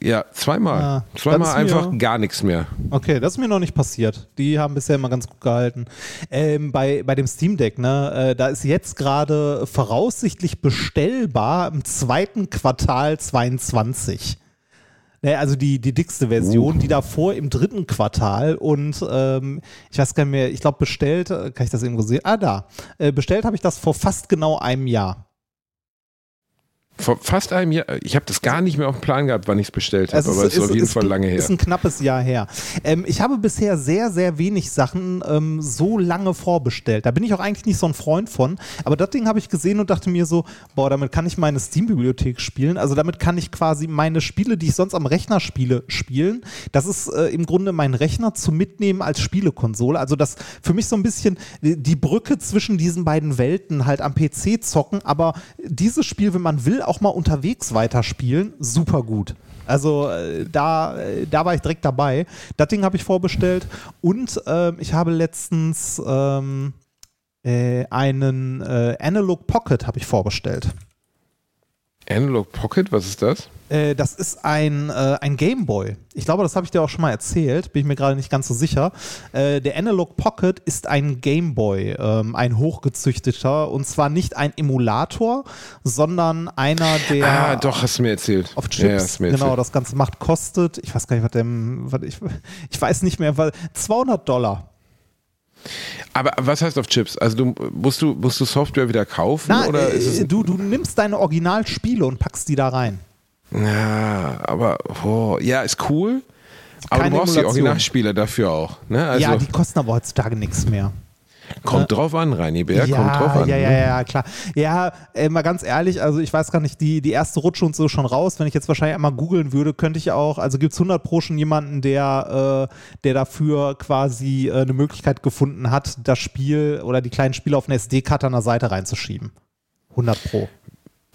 Ja, zweimal. Ah, das zweimal ist einfach mir- gar nichts mehr. Okay, das ist mir noch nicht passiert. Die haben bisher immer ganz gut gehalten. Ähm, bei, bei dem Steam Deck, ne, äh, da ist jetzt gerade voraussichtlich bestellbar im zweiten Quartal 22. Ne, also die, die dickste Version, die davor im dritten Quartal und ähm, ich weiß gar nicht mehr, ich glaube bestellt, äh, kann ich das irgendwo sehen? Ah, da. Äh, bestellt habe ich das vor fast genau einem Jahr. Vor fast einem Jahr, ich habe das gar nicht mehr auf dem Plan gehabt, wann ich es bestellt habe, Es aber es ist auf jeden Fall lange her. Ist ein knappes Jahr her. Ähm, ich habe bisher sehr, sehr wenig Sachen ähm, so lange vorbestellt. Da bin ich auch eigentlich nicht so ein Freund von. Aber das Ding habe ich gesehen und dachte mir so, boah, damit kann ich meine Steam-Bibliothek spielen. Also damit kann ich quasi meine Spiele, die ich sonst am Rechner spiele, spielen. Das ist äh, im Grunde mein Rechner zum Mitnehmen als Spielekonsole. Also das für mich so ein bisschen die die Brücke zwischen diesen beiden Welten halt am PC zocken. Aber dieses Spiel, wenn man will, auch mal unterwegs weiterspielen, super gut. Also äh, da, äh, da war ich direkt dabei. Das Ding habe ich vorbestellt und ähm, ich habe letztens ähm, äh, einen äh, Analog Pocket habe ich vorbestellt. Analog Pocket, was ist das? Äh, das ist ein, äh, ein Gameboy. Ich glaube, das habe ich dir auch schon mal erzählt, bin ich mir gerade nicht ganz so sicher. Äh, der Analog Pocket ist ein Gameboy, ähm, ein hochgezüchteter und zwar nicht ein Emulator, sondern einer, der ah, doch, hast du mir erzählt. auf Ja, ja, Chips mir genau das Ganze macht, kostet, ich weiß gar nicht, was dem, was ich, ich weiß nicht mehr, weil 200 Dollar. Aber was heißt auf Chips? Also du musst du musst du Software wieder kaufen Na, oder äh, du, du nimmst deine Originalspiele und packst die da rein. Ja, aber oh, ja, ist cool. Aber Keine du brauchst die Emulation. Originalspieler dafür auch. Ne? Also ja, die kosten aber heutzutage nichts mehr. Kommt drauf an, Reini Bär, ja, kommt drauf an. ja, ja, ne? ja, klar. Ja, äh, mal ganz ehrlich, also ich weiß gar nicht, die, die erste Rutsche und so schon raus. Wenn ich jetzt wahrscheinlich einmal googeln würde, könnte ich auch, also gibt es 100 Pro schon jemanden, der, äh, der dafür quasi äh, eine Möglichkeit gefunden hat, das Spiel oder die kleinen Spiele auf eine SD-Karte an der Seite reinzuschieben. 100 Pro.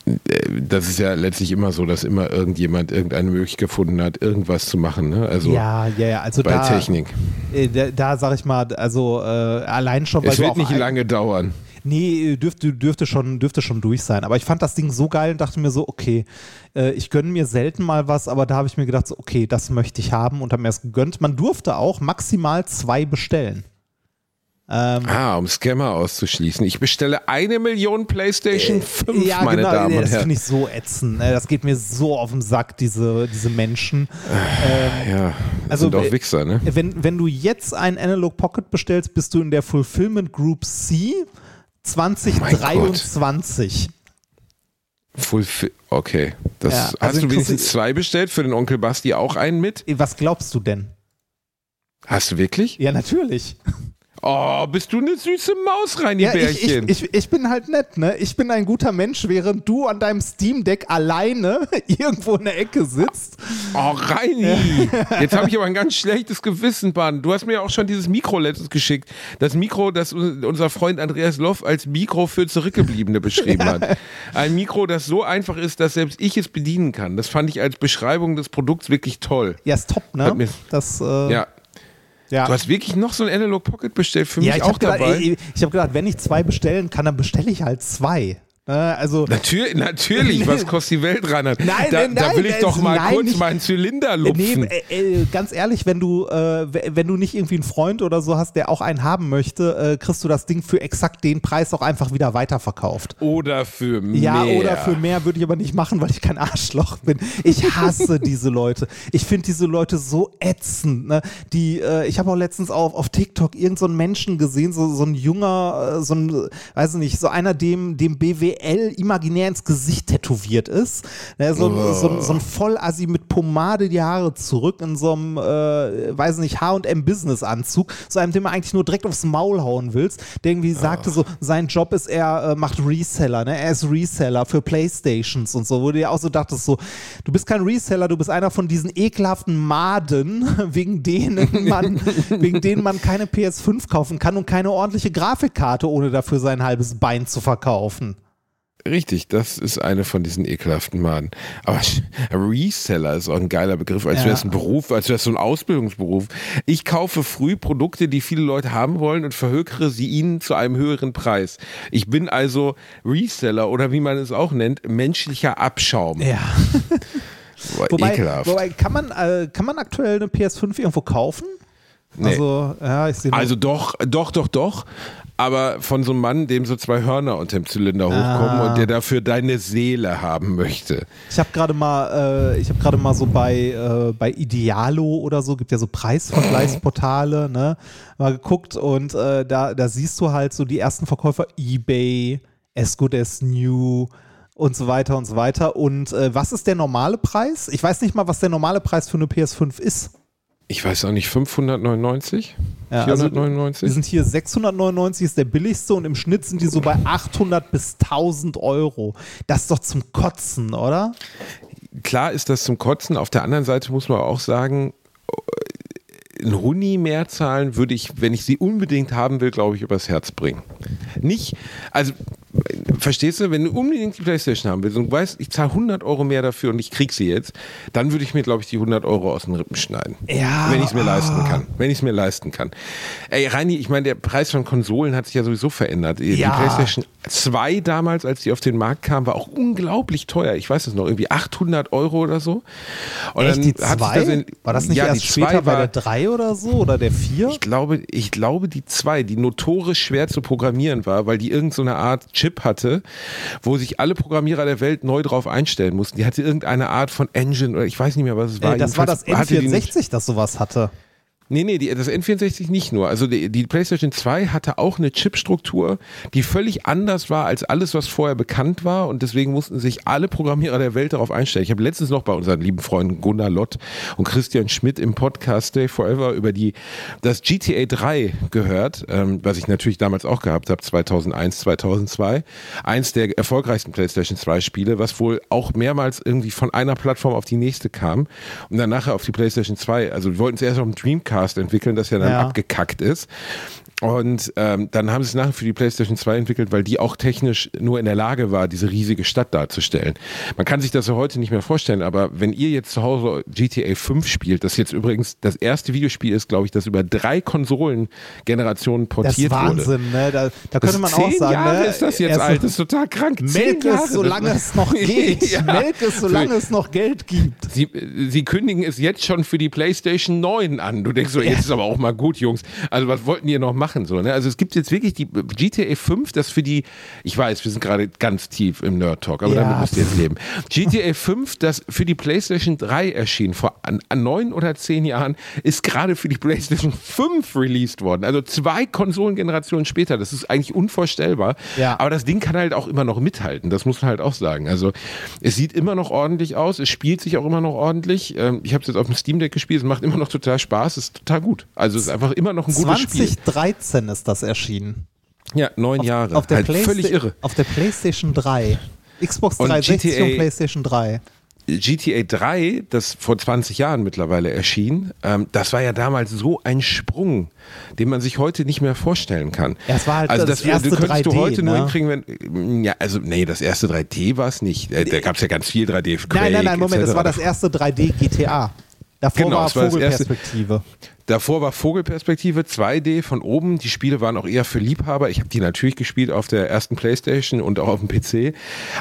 Äh, das ist ja letztlich immer so, dass immer irgendjemand irgendeine Möglichkeit gefunden hat, irgendwas zu machen. Ne? Also ja, ja, ja. Also bei da, Technik. Äh, da, da sag ich mal, also äh, allein schon, weil Es wird nicht lange dauern. Nee, dürfte, dürfte, schon, dürfte schon durch sein. Aber ich fand das Ding so geil und dachte mir so, okay, äh, ich gönne mir selten mal was, aber da habe ich mir gedacht, so, okay, das möchte ich haben und habe mir das gegönnt. Man durfte auch maximal zwei bestellen. Ähm, Ah, um Scammer auszuschließen. Ich bestelle eine Million PlayStation 5, meine Damen und das Herren. finde ich so ätzend. ne? Das geht mir so auf den Sack, diese, diese Menschen. Ähm, Ja, das Also, sind auch äh, Wichser, ne? wenn, wenn du jetzt einen Analog Pocket bestellst, bist du in der Fulfillment Group C 2023. Full fi- okay. Das, Ja, also hast du wenigstens zwei bestellt? Für den Onkel Basti auch einen mit? Was glaubst du denn? Hast du wirklich? Ja, natürlich. Oh, bist du eine süße Maus, Reini Ja, ich, ich, Bärchen. ich, ich bin halt nett, ne? Ich bin ein guter Mensch, während du an deinem Steam Deck alleine irgendwo in der Ecke sitzt. Oh, Reini. Jetzt habe ich aber ein ganz schlechtes Gewissen, Bahn. Du hast mir auch schon dieses Mikro letztens geschickt. Das Mikro, das un- unser Freund Andreas Loff als Mikro für Zurückgebliebene beschrieben hat. Ein Mikro, das so einfach ist, dass selbst ich es bedienen kann. Das fand ich als Beschreibung des Produkts wirklich toll. Ja, ist top, ne? Das, äh, Ja. Ja. Du hast wirklich noch so ein Analog Pocket bestellt für mich ja, ich auch habe gedacht, dabei. ey, ich hab gedacht, wenn ich zwei bestellen kann, dann bestelle ich halt zwei. Ne? Also, Natürlich, natürlich, was kostet die Welt, Reinhard? Nein, da, nein, da will ich doch mal nein, kurz nicht- meinen Zylinder lupfen. Nee, äh, äh, ganz ehrlich, wenn du, äh, wenn du nicht irgendwie einen Freund oder so hast, der auch einen haben möchte, äh, kriegst du das Ding für exakt den Preis auch einfach wieder weiterverkauft. Oder für mehr. Ja, oder für mehr würde ich aber nicht machen, weil ich kein Arschloch bin. Ich hasse diese Leute. Ich finde diese Leute so ätzend. Ne? Die, äh, ich habe auch letztens auf, auf TikTok irgendeinen so einen Menschen gesehen, so, so ein junger, äh, so ein, weiß ich nicht, so einer, dem, dem BWL imaginär ins Gesicht tätowiert ist. Ne? So, ein- so, so ein Vollassi mit Pomade die Haare zurück in so einem, äh, weiß ich nicht, H&M-Business-Anzug. So einem, dem man eigentlich nur direkt aufs Maul hauen willst. Der irgendwie sagte so, sein Job ist, er äh, macht Reseller, ne? Er ist Reseller für Playstations und so, wo du dir auch so dachtest, so, du bist kein Reseller, du bist einer von diesen ekelhaften Maden, wegen denen man, wegen denen man keine PS5 kaufen kann und keine ordentliche Grafikkarte, ohne dafür sein halbes Bein zu verkaufen. Richtig, das ist eine von diesen ekelhaften Maden. Aber Reseller ist auch ein geiler Begriff, als Ja. wäre es ein Beruf, als wäre es so ein Ausbildungsberuf. Ich kaufe früh Produkte, die viele Leute haben wollen und verhökere sie ihnen zu einem höheren Preis. Ich bin also Reseller oder wie man es auch nennt, menschlicher Abschaum. Ja. Boah, Wobei, ekelhaft. wobei kann, man, äh, kann man aktuell eine PS5 irgendwo kaufen? Nee. Also, ja, Also doch, doch, doch, doch. Aber von so einem Mann, dem so zwei Hörner unter dem Zylinder hochkommen Ah. und der dafür deine Seele haben möchte. Ich habe gerade mal, äh, ich habe gerade mal so bei, äh, bei Idealo oder so, gibt ja so Preisvergleichsportale, ne, mal geguckt und äh, da, da siehst du halt so die ersten Verkäufer eBay, As Good As New und so weiter und so weiter. Und äh, was ist der normale Preis? Ich weiß nicht mal, was der normale Preis für eine PS5 ist. Ich weiß auch nicht, 599? Ja, also 499? Wir sind hier 699 ist der billigste und im Schnitt sind die so bei 800 bis 1000 Euro. Das ist doch zum Kotzen, oder? Klar ist das zum Kotzen. Auf der anderen Seite muss man auch sagen, ein Huni mehr zahlen würde ich, wenn ich sie unbedingt haben will, glaube ich, übers Herz bringen. Nicht, also, verstehst du, wenn du unbedingt die Playstation haben willst und du weißt, ich zahle 100 Euro mehr dafür und ich krieg sie jetzt, dann würde ich mir, glaube ich, die 100 Euro aus den Rippen schneiden. Ja. Wenn ich es mir leisten kann. Wenn ich es mir leisten kann. Ey, Reini, ich meine, der Preis von Konsolen hat sich ja sowieso verändert. Die Ja. Playstation 2 damals, als die auf den Markt kam, war auch unglaublich teuer. Ich weiß es noch, irgendwie 800 Euro oder so. Und Echt, die hat sich das 2? in- War das nicht ja, erst die später zwei bei war, der 3 oder so? Oder der 4? ich glaube, ich glaube, die zwei, die notorisch schwer zu programmieren war, weil die irgendeine so eine Art Chip hatte, wo sich alle Programmierer der Welt neu drauf einstellen mussten. Die hatte irgendeine Art von Engine oder ich weiß nicht mehr, was es war. Äh, das war das Jedenfalls hatte die nicht- N64, das sowas hatte. Nee, nee, die, das N64 nicht nur. Also die, die PlayStation 2 hatte auch eine Chipstruktur, die völlig anders war als alles, was vorher bekannt war. Und deswegen mussten sich alle Programmierer der Welt darauf einstellen. Ich habe letztens noch bei unseren lieben Freunden Gunnar Lott und Christian Schmidt im Podcast Stay Forever über die, das GTA 3 gehört, ähm, was ich natürlich damals auch gehabt habe, 2001, 2002. Eins der erfolgreichsten PlayStation 2 Spiele, was wohl auch mehrmals irgendwie von einer Plattform auf die nächste kam und dann nachher auf die PlayStation 2. Also wir wollten es erst auf dem Dreamcast entwickeln, das ja dann Ja. abgekackt ist. Und ähm, dann haben sie es nachher für die PlayStation 2 entwickelt, weil die auch technisch nur in der Lage war, diese riesige Stadt darzustellen. Man kann sich das ja heute nicht mehr vorstellen, aber wenn ihr jetzt zu Hause GTA 5 spielt, das jetzt übrigens das erste Videospiel ist, glaube ich, das über drei Konsolengenerationen portiert das ist Wahnsinn, wurde. ne? Da, da könnte man auch sagen, Jahre ne? ist das jetzt alt, das ist total krank. Melk es, solange es noch geht. Ja. Melk es, solange es noch Geld gibt. Sie, sie kündigen es jetzt schon für die PlayStation 9 an. Du denkst so, jetzt ist aber auch mal gut, Jungs. Also was wollten ihr noch machen? So, ne? Also es gibt jetzt wirklich die GTA 5, das für die, ich weiß, wir sind gerade ganz tief im Nerd-Talk, aber Ja. damit müsst ihr jetzt leben. GTA 5, das für die PlayStation 3 erschien, vor an, an neun oder zehn Jahren, ist gerade für die PlayStation 5 released worden. Also zwei Konsolengenerationen später. Das ist eigentlich unvorstellbar. Ja. Aber das Ding kann halt auch immer noch mithalten. Das muss man halt auch sagen. Also es sieht immer noch ordentlich aus. Es spielt sich auch immer noch ordentlich. Ähm, Ich habe es jetzt auf dem Steam Deck gespielt. Es macht immer noch total Spaß. Es ist total gut. Also es ist einfach immer noch ein gutes Spiel. 2013 ist das erschienen. Ja, neun Auf, Jahre. auf der halt völlig irre. Auf der PlayStation 3. Xbox Und 360 GTA und PlayStation 3. GTA 3, das vor 20 Jahren mittlerweile erschien, ähm, das war ja damals so ein Sprung, den man sich heute nicht mehr vorstellen kann. Ja, es war halt also das das, erste du könntest du 3D, heute nur ne? hinkriegen, wenn ja, also nee, das erste 3D war es nicht. Äh, Da gab es ja ganz viel 3D. Nein, nein, Quake, nein, Moment, etc. das war das erste 3D GTA. Davor Genau, war Vogelperspektive. Davor war Vogelperspektive 2D von oben. Die Spiele waren auch eher für Liebhaber. Ich habe die natürlich gespielt auf der ersten Playstation und auch auf dem PC.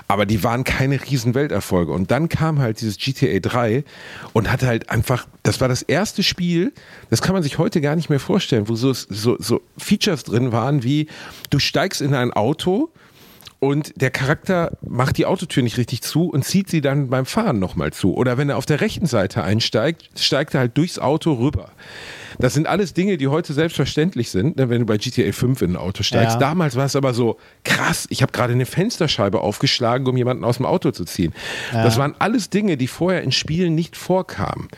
Aber die waren keine riesen Welterfolge. Und dann kam halt dieses GTA 3 und hatte halt einfach, das war das erste Spiel, das kann man sich heute gar nicht mehr vorstellen, wo so, so, so Features drin waren wie, du steigst in ein Auto, und der Charakter macht die Autotür nicht richtig zu und zieht sie dann beim Fahren nochmal zu. Oder wenn er auf der rechten Seite einsteigt, steigt er halt durchs Auto rüber. Das sind alles Dinge, die heute selbstverständlich sind, ne, wenn du bei GTA 5 in ein Auto steigst. Ja. Damals war es aber so, krass, ich habe gerade eine Fensterscheibe aufgeschlagen, um jemanden aus dem Auto zu ziehen. Das waren alles Dinge, die vorher in Spielen nicht vorkamen.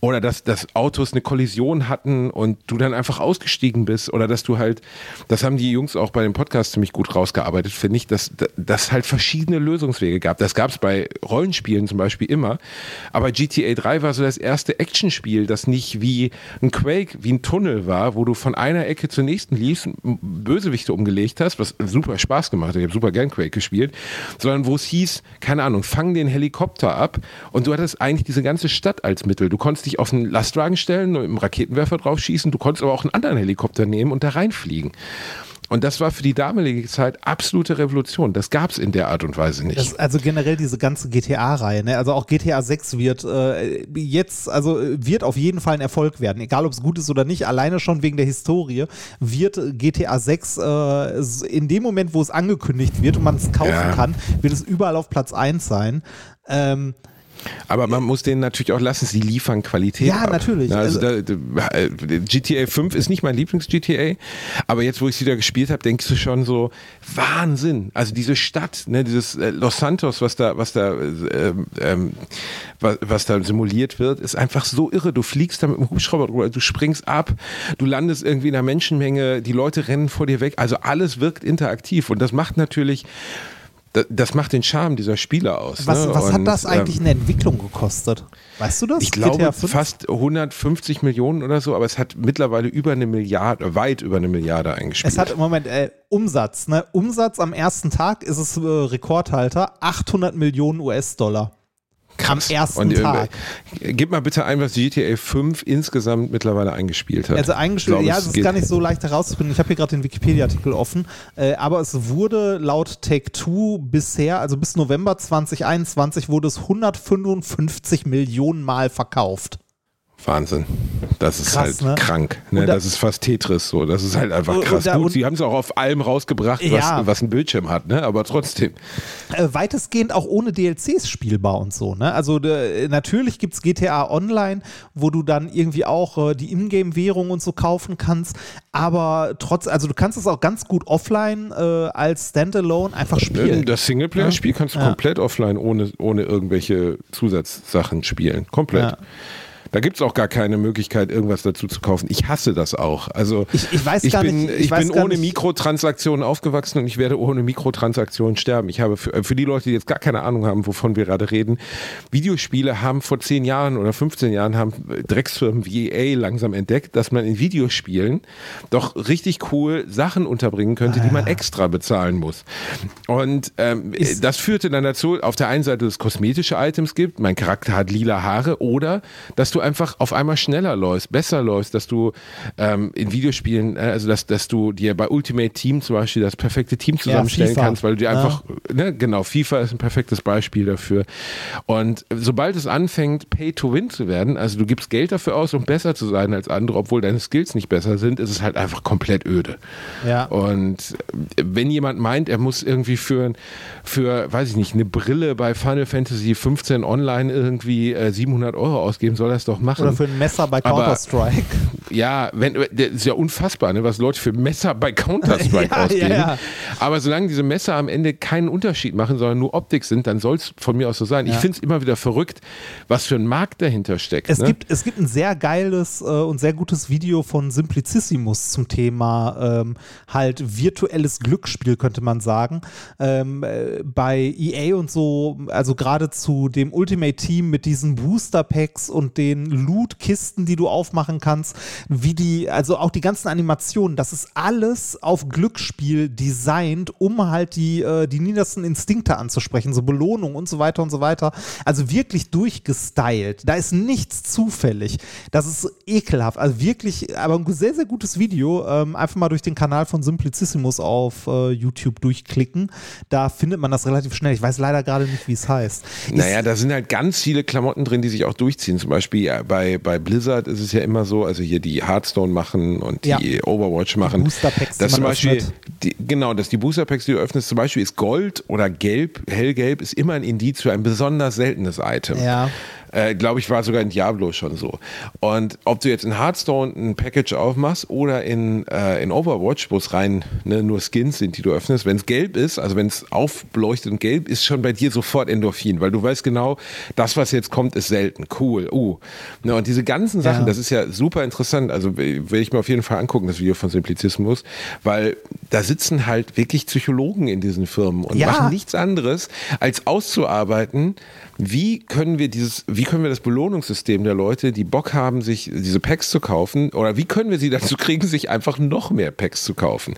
Oder dass, dass Autos eine Kollision hatten und du dann einfach ausgestiegen bist. Oder dass du halt, das haben die Jungs auch bei dem Podcast ziemlich gut rausgearbeitet, finde ich, dass dass halt verschiedene Lösungswege gab. Das gab es bei Rollenspielen zum Beispiel immer. Aber GTA 3 war so das erste Actionspiel, das nicht wie ein Quake, wie ein Tunnel war, wo du von einer Ecke zur nächsten liefst, Bösewichte umgelegt hast, was super Spaß gemacht hat. Ich habe super gern Quake gespielt, sondern wo es hieß, keine Ahnung, fang den Helikopter ab und du hattest eigentlich diese ganze Stadt als Mittel. Du konntest dich auf einen Lastwagen stellen, mit einem Raketenwerfer drauf schießen, du konntest aber auch einen anderen Helikopter nehmen und da reinfliegen. Und das war für die damalige Zeit absolute Revolution. Das gab es in der Art und Weise nicht. Das, also generell diese ganze GTA-Reihe, ne? also auch GTA 6 wird äh, jetzt, also wird auf jeden Fall ein Erfolg werden, egal ob es gut ist oder nicht, alleine schon wegen der Historie, wird GTA 6 äh, in dem Moment, wo es angekündigt wird und man es kaufen Ja. kann, wird es überall auf Platz 1 sein. Ähm, Aber man muss denen natürlich auch lassen, sie liefern Qualität. Ja, ab. natürlich. Also, da, da, äh, GTA 5 ist nicht mein Lieblings-GTA, aber jetzt, wo ich es wieder gespielt habe, denkst du schon so, Wahnsinn. Also diese Stadt, ne, dieses äh, Los Santos, was da, was da, äh, ähm, was, was da simuliert wird, ist einfach so irre. Du fliegst da mit dem Hubschrauber drüber, du springst ab, du landest irgendwie in einer Menschenmenge, die Leute rennen vor dir weg. Also alles wirkt interaktiv und das macht natürlich das, macht den Charme dieser Spiele aus. was ne? was Und, hat das eigentlich ähm, in der Entwicklung gekostet? Weißt du das? ich glaube GTA 5? fast 150 Millionen oder so, aber es hat mittlerweile über eine Milliarde, weit über eine Milliarde eingespielt. Es hat im Moment äh, Umsatz, ne? Umsatz am ersten Tag ist es äh, Rekordhalter, 800 Millionen US-Dollar. Am ersten Und, äh, Tag. Gib mal bitte ein, was GTA 5 insgesamt mittlerweile eingespielt hat. Also eingespielt, glaube, ja, es es ist geht- gar nicht so leicht herauszufinden. Ich habe hier gerade den Wikipedia-Artikel offen, äh, aber es wurde laut Take-Two bisher, also bis November 2021, wurde es 155 Millionen Mal verkauft. Wahnsinn. Das ist Krass, halt ne? krank. Ne? Da- das ist fast Tetris so. Das ist halt einfach krass. da- Gut, sie haben es auch auf allem rausgebracht, was, Ja. was ein Bildschirm hat, ne? aber trotzdem. Äh, weitestgehend auch ohne DLCs spielbar und so. Ne? Also äh, natürlich gibt es GTA Online, wo du dann irgendwie auch äh, die Ingame-Währung und so kaufen kannst, aber trotz, also du kannst es auch ganz gut offline äh, als Standalone einfach spielen. Das Singleplayer-Spiel kannst du Ja. komplett offline ohne, ohne irgendwelche Zusatzsachen spielen. Komplett. Ja. Da gibt es auch gar keine Möglichkeit, irgendwas dazu zu kaufen. Ich hasse das auch. Also Ich- ich weiß gar bin, nicht- ich ich bin ohne nicht- Mikrotransaktionen aufgewachsen und ich werde ohne Mikrotransaktionen sterben. Ich habe für, für die Leute, die jetzt gar keine Ahnung haben, wovon wir gerade reden, Videospiele haben vor 10 Jahren oder 15 Jahren haben Drecksfirmen wie EA langsam entdeckt, dass man in Videospielen doch richtig cool Sachen unterbringen könnte, die man extra bezahlen muss. Und ähm, das führte dann dazu, auf der einen Seite, dass es kosmetische Items gibt, mein Charakter hat lila Haare, oder dass du einfach auf einmal schneller läufst, besser läufst, dass du ähm, in Videospielen, äh, also dass, dass du dir bei Ultimate Team zum Beispiel das perfekte Team zusammenstellen FIFA. kannst, weil du dir Ja. einfach, ne, genau, FIFA ist ein perfektes Beispiel dafür. Und sobald es anfängt, Pay to Win zu werden, also du gibst Geld dafür aus, um besser zu sein als andere, obwohl deine Skills nicht besser sind, ist es halt einfach komplett öde. Ja. Und äh, wenn jemand meint, er muss irgendwie für, für, weiß ich nicht, eine Brille bei Final Fantasy 15 online irgendwie äh, 700 Euro ausgeben, soll es doch machen. Oder für ein Messer bei Counter-Strike. Ja, wenn, das ist ja unfassbar, ne, was Leute für Messer bei Counter-Strike Ja, ausgeben. ja, ja. Aber solange diese Messer am Ende keinen Unterschied machen, sondern nur Optik sind, dann soll es von mir aus so sein. Ich finde es immer wieder verrückt, was für ein Markt dahinter steckt. Es, ne? gibt, es gibt ein sehr geiles äh, und sehr gutes Video von Simplicissimus zum Thema ähm, halt virtuelles Glücksspiel, könnte man sagen. Ähm, äh, bei EA und so, also gerade zu dem Ultimate Team mit diesen Booster Packs und den Loot-Kisten, die du aufmachen kannst, wie die, also auch die ganzen Animationen, das ist alles auf Glücksspiel designt, um halt die, äh, die niedersten Instinkte anzusprechen, so Belohnung und so weiter und so weiter. Also wirklich durchgestylt. Da ist nichts zufällig. Das ist ekelhaft. Also wirklich, aber ein sehr, sehr gutes Video. Ähm, einfach mal durch den Kanal von Simplicissimus auf äh, YouTube durchklicken. Da findet man das relativ schnell. Ich weiß leider gerade nicht, wie es heißt. Naja, da sind halt ganz viele Klamotten drin, die sich auch durchziehen. Zum Beispiel bei, bei Blizzard ist es ja immer so, also hier die Hearthstone machen und die Ja. Overwatch machen. Booster Packs, die dass zum Beispiel, die, genau, dass die Booster Packs, die du öffnest, zum Beispiel ist Gold oder Gelb, hellgelb, ist immer ein Indiz für ein besonders seltenes Item. Ja. Äh, Glaube ich, war sogar in Diablo schon so. Und ob du jetzt in Hearthstone ein Package aufmachst oder in, äh, in Overwatch, wo es rein ne, nur Skins sind, die du öffnest, wenn es gelb ist, also wenn es aufleuchtet und gelb ist, schon bei dir sofort Endorphin, weil du weißt genau, das, was jetzt kommt, ist selten. Cool. Uh. Ne, und diese ganzen Sachen, Ja. das ist ja super interessant. Also will ich mir auf jeden Fall angucken, das Video von Simplizismus, weil da sitzen halt wirklich Psychologen in diesen Firmen und Ja. machen nichts anderes, als auszuarbeiten, wie können wir dieses, wie können wir das Belohnungssystem der Leute, die Bock haben, sich diese Packs zu kaufen, oder wie können wir sie dazu kriegen, sich einfach noch mehr Packs zu kaufen?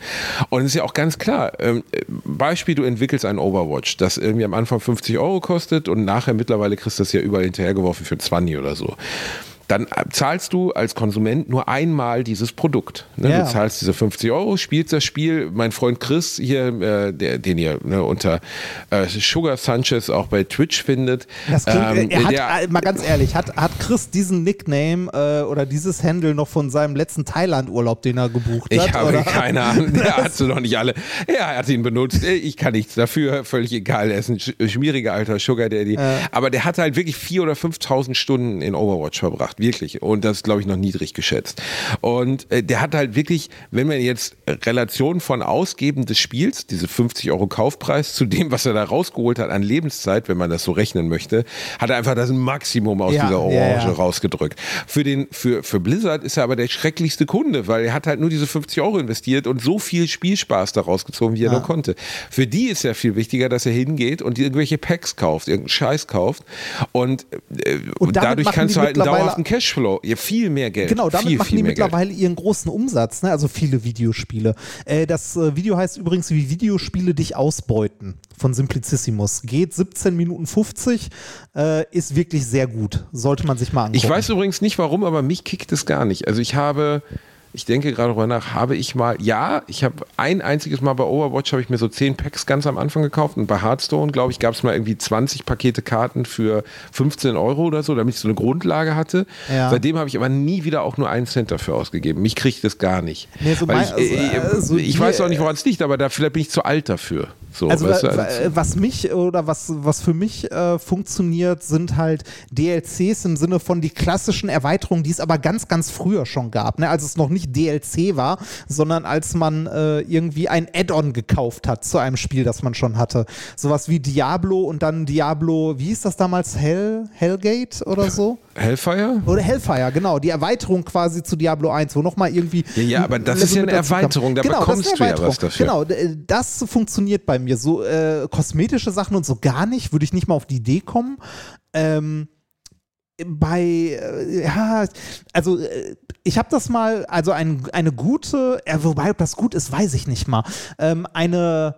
Und es ist ja auch ganz klar, ähm, Beispiel, du entwickelst ein Overwatch, das irgendwie am Anfang 50 Euro kostet und nachher mittlerweile kriegst du das ja überall hinterhergeworfen für 20 oder so. Dann zahlst du als Konsument nur einmal dieses Produkt. Ne? Ja. Du zahlst diese 50 Euro, spielst das Spiel. Mein Freund Chris hier, äh, der, den ihr ne, unter äh, Sugar Sanchez auch bei Twitch findet. Das klingt, ähm, er hat, der, äh, mal ganz ehrlich, hat, hat Chris diesen Nickname äh, oder dieses Handle noch von seinem letzten Thailand-Urlaub, den er gebucht hat? ich habe oder? keine Ahnung, der hat sie noch nicht alle. Ja, er hat ihn benutzt. Ich kann nichts dafür, völlig egal. Er ist ein sch- schmieriger alter Sugar Daddy. Aber der hat halt wirklich 4.000 oder 5.000 Stunden in Overwatch verbracht, wirklich. Und das glaube ich noch niedrig geschätzt. Und äh, der hat halt wirklich, wenn man jetzt Relation von Ausgeben des Spiels, diese 50 Euro Kaufpreis, zu dem, was er da rausgeholt hat an Lebenszeit, wenn man das so rechnen möchte, hat er einfach das Maximum aus Ja, dieser ja, Orange ja. rausgedrückt. Für, den, für, für Blizzard ist er aber der schrecklichste Kunde, weil er hat halt nur diese 50 Euro investiert und so viel Spielspaß daraus gezogen, wie er nur konnte. Für die ist ja viel wichtiger, dass er hingeht und irgendwelche Packs kauft, irgendeinen Scheiß kauft und, äh, Und damit dadurch kannst du halt einen dauerhaften Cashflow, ja, viel mehr Geld. Genau, damit viel, machen viel die mehr Geld. mittlerweile ihren großen Umsatz, ne? also viele Videospiele. Äh, das äh, Video heißt übrigens, wie Videospiele dich ausbeuten von Simplicissimus. Geht 17 Minuten 50, äh, ist wirklich sehr gut. Sollte man sich mal angucken. Ich weiß übrigens nicht warum, aber mich kickt es gar nicht. Also ich habe, ich denke gerade darüber nach, habe ich mal, ja, ich habe ein einziges Mal bei Overwatch habe ich mir so 10 Packs ganz am Anfang gekauft und bei Hearthstone, glaube ich, gab es mal irgendwie 20 Pakete Karten für 15 Euro oder so, damit ich so eine Grundlage hatte. Ja. Seitdem habe ich aber nie wieder auch nur einen Cent dafür ausgegeben. Mich kriegt das gar nicht. Nee, so mein- ich äh, also, äh, so ich die- weiß auch nicht, woran es liegt, aber da vielleicht bin ich zu alt dafür. So, Also, weißt du, also- was mich oder was, was für mich äh, funktioniert, sind halt DLCs im Sinne von die klassischen Erweiterungen, die es aber ganz, ganz früher schon gab. Ne? Als es noch nicht DLC war, sondern als man äh, irgendwie ein Add-on gekauft hat zu einem Spiel, das man schon hatte. Sowas wie Diablo und dann Diablo, wie hieß das damals? Hell, Hellgate oder so? Hellfire? Oder Hellfire, genau. Die Erweiterung quasi zu Diablo 1, wo nochmal irgendwie. Ja, ja, aber das ist ja eine. Erweiterung, da genau, bekommst du ja was dafür. Genau, d- das funktioniert bei mir. So äh, kosmetische Sachen und so gar nicht, würde ich nicht mal auf die Idee kommen. Ähm, bei, äh, ja, also äh, ich habe das mal, also ein, eine gute, äh, wobei ob das gut ist, weiß ich nicht mal. Ähm, eine,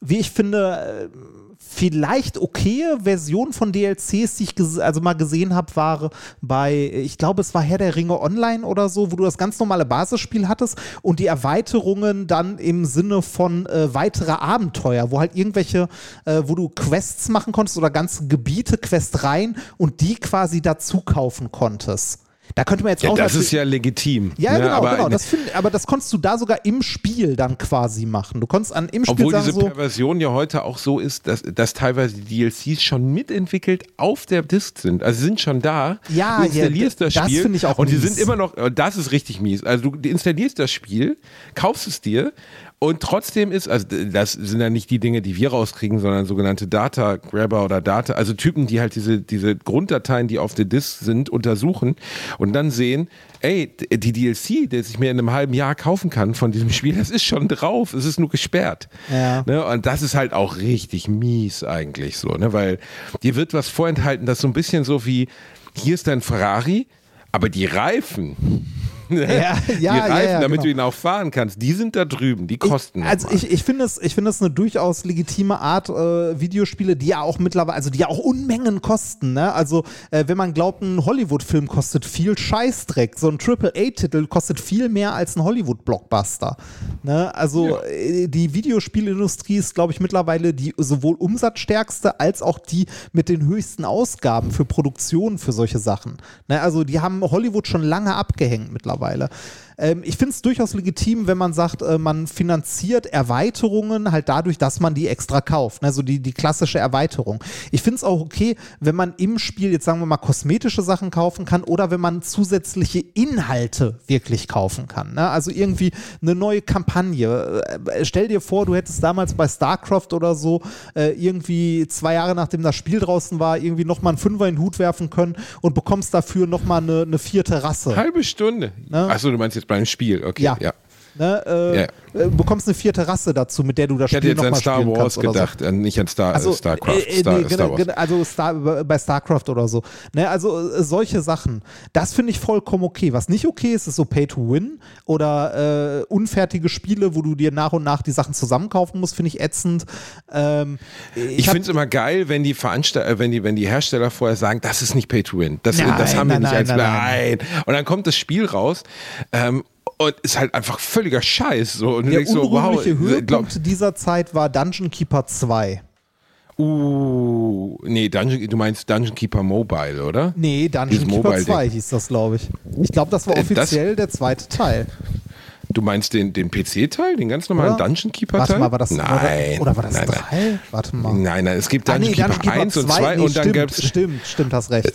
wie ich finde, äh, vielleicht okaye Version von DLCs, die ich also mal gesehen habe, war bei, ich glaube, es war Herr der Ringe Online oder so, wo du das ganz normale Basisspiel hattest und die Erweiterungen dann im Sinne von äh, weitere Abenteuer, wo halt irgendwelche, äh, wo du Quests machen konntest oder ganze Gebiete, Questreihen und die quasi dazu kaufen konntest. Da könnte man jetzt Ja, auch das ist ja legitim. ja, ne? genau, aber, genau. Das find, aber das konntest du da sogar im Spiel dann quasi machen. Du konntest an im Spiel Obwohl sagen diese so, Perversion ja heute auch so ist, dass, dass teilweise die DLCs schon mitentwickelt auf der Disk sind. Also sie sind schon da. Ja, du ja, installierst das das Spiel. finde ich auch Und die mies. sind immer noch, das ist richtig mies. Also du installierst das Spiel, kaufst es dir und trotzdem ist, also das sind ja nicht die Dinge, die wir rauskriegen, sondern sogenannte Data Grabber oder Data, also Typen, die halt diese, diese Grunddateien, die auf der Disk sind, untersuchen und dann sehen, ey, die DLC, die ich mir in einem halben Jahr kaufen kann von diesem Spiel, das ist schon drauf, es ist nur gesperrt. Ja. Ne? Und das ist halt auch richtig mies eigentlich so, ne? weil dir wird was vorenthalten, das so ein bisschen so wie, hier ist dein Ferrari, aber die Reifen, Ja, die ja, ja, Reifen, ja, damit genau. du ihn auch fahren kannst, die sind da drüben, die kosten. Ich, also ich, ich finde es, ich es eine durchaus legitime Art äh, Videospiele, die ja auch mittlerweile, also die ja auch Unmengen kosten. Ne? Also äh, wenn man glaubt, ein Hollywood-Film kostet viel Scheißdreck, so ein Triple-A-Titel kostet viel mehr als ein Hollywood-Blockbuster. Ne? Also äh, die Videospielindustrie ist, glaube ich, mittlerweile die sowohl umsatzstärkste als auch die mit den höchsten Ausgaben für Produktionen für solche Sachen. Ne? Also die haben Hollywood schon lange abgehängt mittlerweile mittlerweile. Ähm, ich finde es durchaus legitim, wenn man sagt, äh, man finanziert Erweiterungen halt dadurch, dass man die extra kauft. Ne? So die, die klassische Erweiterung. Ich finde es auch okay, wenn man im Spiel jetzt sagen wir mal kosmetische Sachen kaufen kann oder wenn man zusätzliche Inhalte wirklich kaufen kann. Ne? Also irgendwie eine neue Kampagne. Äh, stell dir vor, du hättest damals bei StarCraft oder so äh, irgendwie zwei Jahre nachdem das Spiel draußen war, irgendwie nochmal einen Fünfer in den Hut werfen können und bekommst dafür nochmal eine, eine vierte Rasse. Halbe Stunde. Ne? Achso, du meinst jetzt beim Spiel, okay. Ja. ja. Ne, äh, Ja. äh, bekommst eine vierte Rasse dazu, mit der du das Ich hätte Spiel jetzt an nochmal Star spielen Wars kannst oder gedacht, an, nicht an Star, so. äh, StarCraft. Also, äh, Star, nee, Star genau, Wars. genau, also Star, bei StarCraft oder so. Ne, also äh, solche Sachen, das finde ich vollkommen okay. Was nicht okay ist, ist so Pay to Win oder äh, unfertige Spiele, wo du dir nach und nach die Sachen zusammenkaufen musst, finde ich ätzend. Ähm, Ich hab- finde es immer geil, wenn die Veranstalt äh, wenn die, wenn die Hersteller vorher sagen, das ist nicht Pay to Win. Das, Nein, das haben wir nein, nicht nein, als nein, nein. Und dann kommt das Spiel raus ähm, und ist halt einfach völliger Scheiß. So. Und der denkst so, wow, unrühmliche äh, Höhepunkt glaub, dieser Zeit war Dungeon Keeper 2. uh, nee, Dungeon, du meinst Dungeon Keeper Mobile, oder? Nee, Dungeon Dieses Keeper Mobile-Ding. 2 hieß das, glaube ich. Ich glaube, das war Äh, das- offiziell der zweite Teil. Du meinst den, den PC-Teil, den ganz normalen Oder? Dungeon Keeper-Teil? Warte mal, war das Nein. oder, war das nein, nein. 3? Warte mal. Nein, nein, es gibt Ah, Dungeon, nee, Keeper, Dungeon Keeper 1 und 2, 2 nee, und dann gab es stimmt, stimmt, hast recht.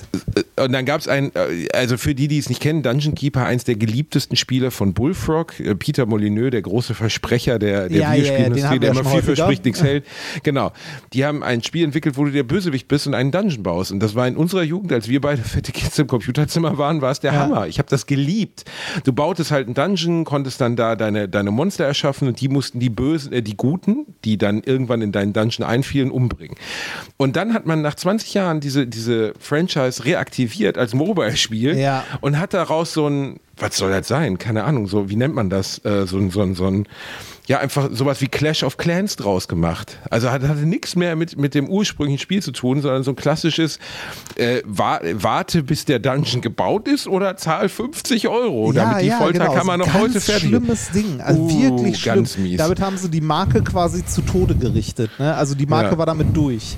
Und dann gab es ein, äh, also für die, die es nicht kennen, Dungeon Keeper, eins der geliebtesten Spiele von Bullfrog, äh, Peter Molyneux, der große Versprecher der, der Ja, ja, ja, Videospielindustrie, haben der immer viel verspricht, nichts hält. Genau. Die haben ein Spiel entwickelt, wo du der Bösewicht bist und einen Dungeon baust. Und das war in unserer Jugend, als wir beide fette Kids im Computerzimmer waren, war es der Ja. Hammer. Ich habe das geliebt. Du bautest halt einen Dungeon, konntest dann da deine, deine Monster erschaffen und die mussten die Bösen, äh, die Guten, die dann irgendwann in deinen Dungeon einfielen, umbringen. Und dann hat man nach 20 Jahren diese, diese Franchise reaktiviert als Mobile-Spiel Ja. und hat daraus so ein, was soll das sein? Keine Ahnung, so, wie nennt man das? Äh, so ein, so ein, so ein, ja, einfach sowas wie Clash of Clans draus gemacht. Also hat, hatte nichts mehr mit, mit dem ursprünglichen Spiel zu tun, sondern so ein klassisches, äh, wa warte, bis der Dungeon gebaut ist oder zahl 50 Euro, damit die Folterkammer genau. noch Ganz heute fertig schlimmes Ding, also Uh, wirklich schlimm. ganz mies. Damit haben sie die Marke quasi zu Tode gerichtet. Ne? Also die Marke Ja. war damit durch.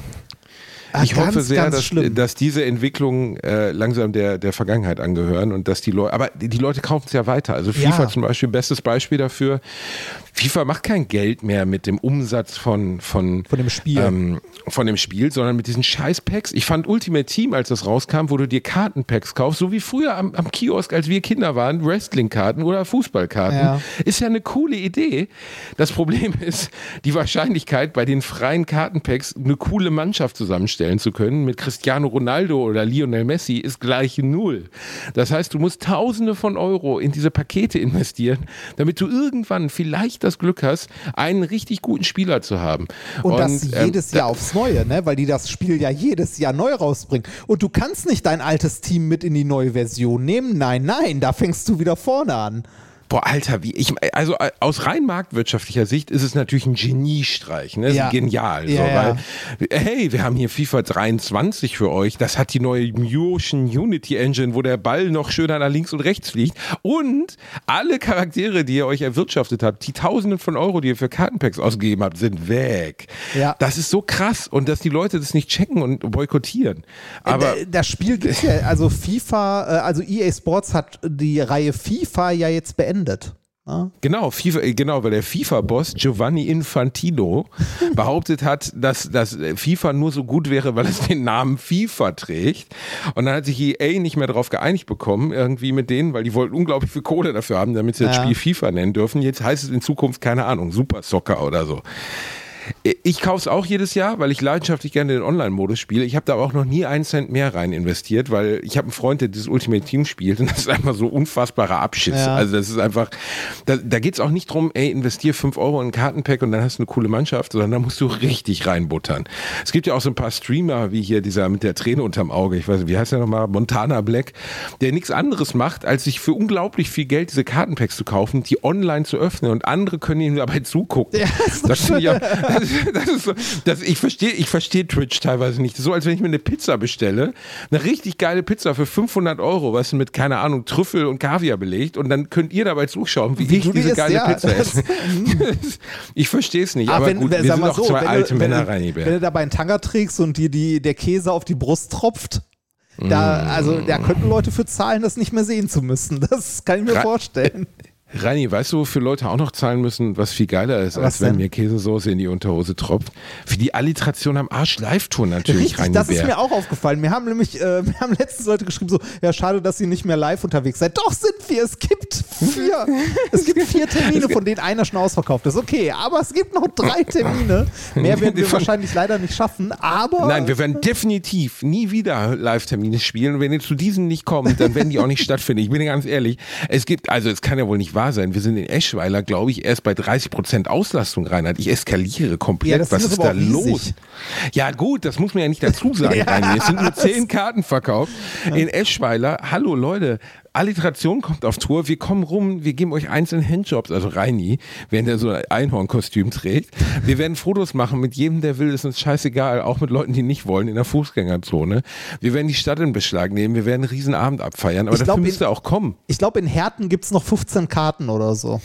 Ah, Ich ganz, hoffe sehr, dass, dass diese Entwicklungen äh, langsam der, der Vergangenheit angehören und dass die Leute, aber die, die Leute kaufen es ja weiter. Also FIFA Ja. zum Beispiel, bestes Beispiel dafür. FIFA macht kein Geld mehr mit dem Umsatz von, von, Von dem Spiel. ähm, von dem Spiel, sondern mit diesen Scheiß-Packs. Ich fand Ultimate Team, als das rauskam, wo du dir Kartenpacks kaufst, so wie früher am, am Kiosk, als wir Kinder waren, Wrestling-Karten oder Fußballkarten. Ja. Ist ja eine coole Idee. Das Problem ist, die Wahrscheinlichkeit bei den freien Kartenpacks eine coole Mannschaft zusammenstellen stellen zu können mit Cristiano Ronaldo oder Lionel Messi ist gleich null. Das heißt, du musst Tausende von Euro in diese Pakete investieren, damit du irgendwann vielleicht das Glück hast, einen richtig guten Spieler zu haben. Und, und das ähm, jedes Jahr aufs Neue, ne? weil die das Spiel ja jedes Jahr neu rausbringen. Und du kannst nicht dein altes Team mit in die neue Version nehmen. Nein, nein, da fängst du wieder vorne an. Boah, Alter, wie ich, also äh, aus rein marktwirtschaftlicher Sicht ist es natürlich ein Geniestreich, ne? Ja. Genial. Ja, so. Weil, hey, wir haben hier FIFA 23 für euch. Das hat die neue Motion Unity Engine, wo der Ball noch schöner nach links und rechts fliegt. Und alle Charaktere, die ihr euch erwirtschaftet habt, die Tausenden von Euro, die ihr für Kartenpacks ausgegeben habt, sind weg. Ja. Das ist so krass. Und dass die Leute das nicht checken und boykottieren. Äh, Aber das Spiel gibt ja, also FIFA, äh, also EA Sports hat die Reihe FIFA ja jetzt beendet beendet. Ja? Genau, FIFA, äh, genau, weil der FIFA-Boss Giovanni Infantino behauptet hat, dass, dass FIFA nur so gut wäre, weil es den Namen FIFA trägt. Und dann hat sich EA nicht mehr darauf geeinigt bekommen, irgendwie mit denen, weil die wollten unglaublich viel Kohle dafür haben, damit sie das ja. Spiel FIFA nennen dürfen. Jetzt heißt es in Zukunft, keine Ahnung, Super Soccer oder so. Ich kaufe es auch jedes Jahr, weil ich leidenschaftlich gerne den Online-Modus spiele. Ich habe da aber auch noch nie einen Cent mehr rein investiert, weil ich habe einen Freund, der dieses Ultimate Team spielt und das ist einfach so unfassbarer Abschiss. Ja. Also das ist einfach, da, da geht es auch nicht drum, ey, investier 5 Euro in ein Kartenpack und dann hast du eine coole Mannschaft, sondern da musst du richtig reinbuttern. Es gibt ja auch so ein paar Streamer, wie hier dieser mit der Träne unterm Auge, ich weiß nicht, wie heißt der nochmal, Montana Black, der nichts anderes macht, als sich für unglaublich viel Geld diese Kartenpacks zu kaufen, die online zu öffnen und andere können ihm dabei zugucken. Ja, das, das finde ich, das ist so, das, ich verstehe ich versteh Twitch teilweise nicht. Das ist so, als wenn ich mir eine Pizza bestelle, eine richtig geile Pizza für 500 Euro, was mit, keine Ahnung, Trüffel und Kaviar belegt und dann könnt ihr dabei zuschauen, wie, wie ich diese geile ja, Pizza esse. ich verstehe es nicht, aber, aber wenn, gut, wir sind auch so, zwei alte du, Männer, Wenn, wenn du dabei einen Tanger trägst und dir die, der Käse auf die Brust tropft, da, also, da könnten Leute für zahlen, das nicht mehr sehen zu müssen. Das kann ich mir vorstellen. Reini, weißt du, wofür Leute auch noch zahlen müssen, was viel geiler ist, was als denn? wenn mir Käsesoße in die Unterhose tropft? Für die Alliteration am Arsch Live-Tour natürlich, Richtig, Reini das Bär. ist mir auch aufgefallen. Wir haben nämlich, äh, wir haben letztens Leute geschrieben, so, ja, schade, dass ihr nicht mehr live unterwegs seid. Doch sind wir, es gibt vier. es gibt vier Termine, von denen einer schon ausverkauft ist. Okay, aber es gibt noch drei Termine. Mehr werden wir wahrscheinlich leider nicht schaffen, aber... Nein, wir werden definitiv nie wieder Live-Termine spielen. wenn ihr zu diesen nicht kommt, dann werden die auch nicht stattfinden. Ich bin ganz ehrlich. Es gibt, also es kann ja wohl nicht wahr sein. Wir sind in Eschweiler, glaube ich, erst bei 30 Prozent Auslastung, Reinhard. Ich eskaliere komplett. Ja, Was ist da los? Ja, gut, das muss man ja nicht dazu sagen, ja, Es sind nur zehn Karten verkauft in Eschweiler. Hallo Leute, Alliteration kommt auf Tour. Wir kommen rum, wir geben euch einzelne Handjobs, also Reini, während er so ein Einhornkostüm trägt. Wir werden Fotos machen mit jedem, der will, ist uns scheißegal, auch mit Leuten, die nicht wollen, in der Fußgängerzone. Wir werden die Stadt in Beschlag nehmen, wir werden einen riesen Abend abfeiern, aber ich dafür müsst ihr auch kommen. Ich glaube, in Herten gibt es noch 15 Karten oder so.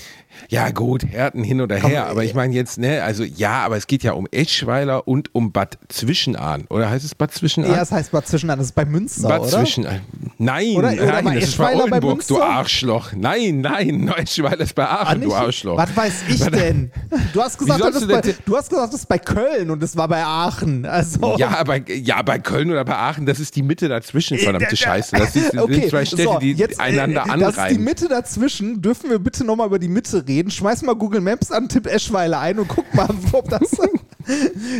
Ja, gut, Härten hin oder her, aber ich meine jetzt, ne, also ja, aber es geht ja um Eschweiler und um Bad Zwischenahn. Oder heißt es Bad Zwischenahn? Ja, es heißt Bad Zwischenahn, das ist bei Münster, Bad oder? Zwischenahn. Nein, oder, oder nein, das ist bei Oldenburg, du Arschloch. Nein, nein, Eschweiler ist bei Aachen, ah, du Arschloch. Was weiß ich denn? Du hast gesagt, das ist, bei, du hast gesagt, das ist bei Köln und es war bei Aachen. Also. Ja, aber, ja, bei Köln oder bei Aachen, das ist die Mitte dazwischen, verdammte Scheiße. Das sind okay, zwei Städte, so, die jetzt, einander äh, anreihen. Das ist die Mitte dazwischen. Dürfen wir bitte nochmal über die Mitte reden? Schmeiß mal Google Maps an, tipp Eschweiler ein und guck mal, ob das.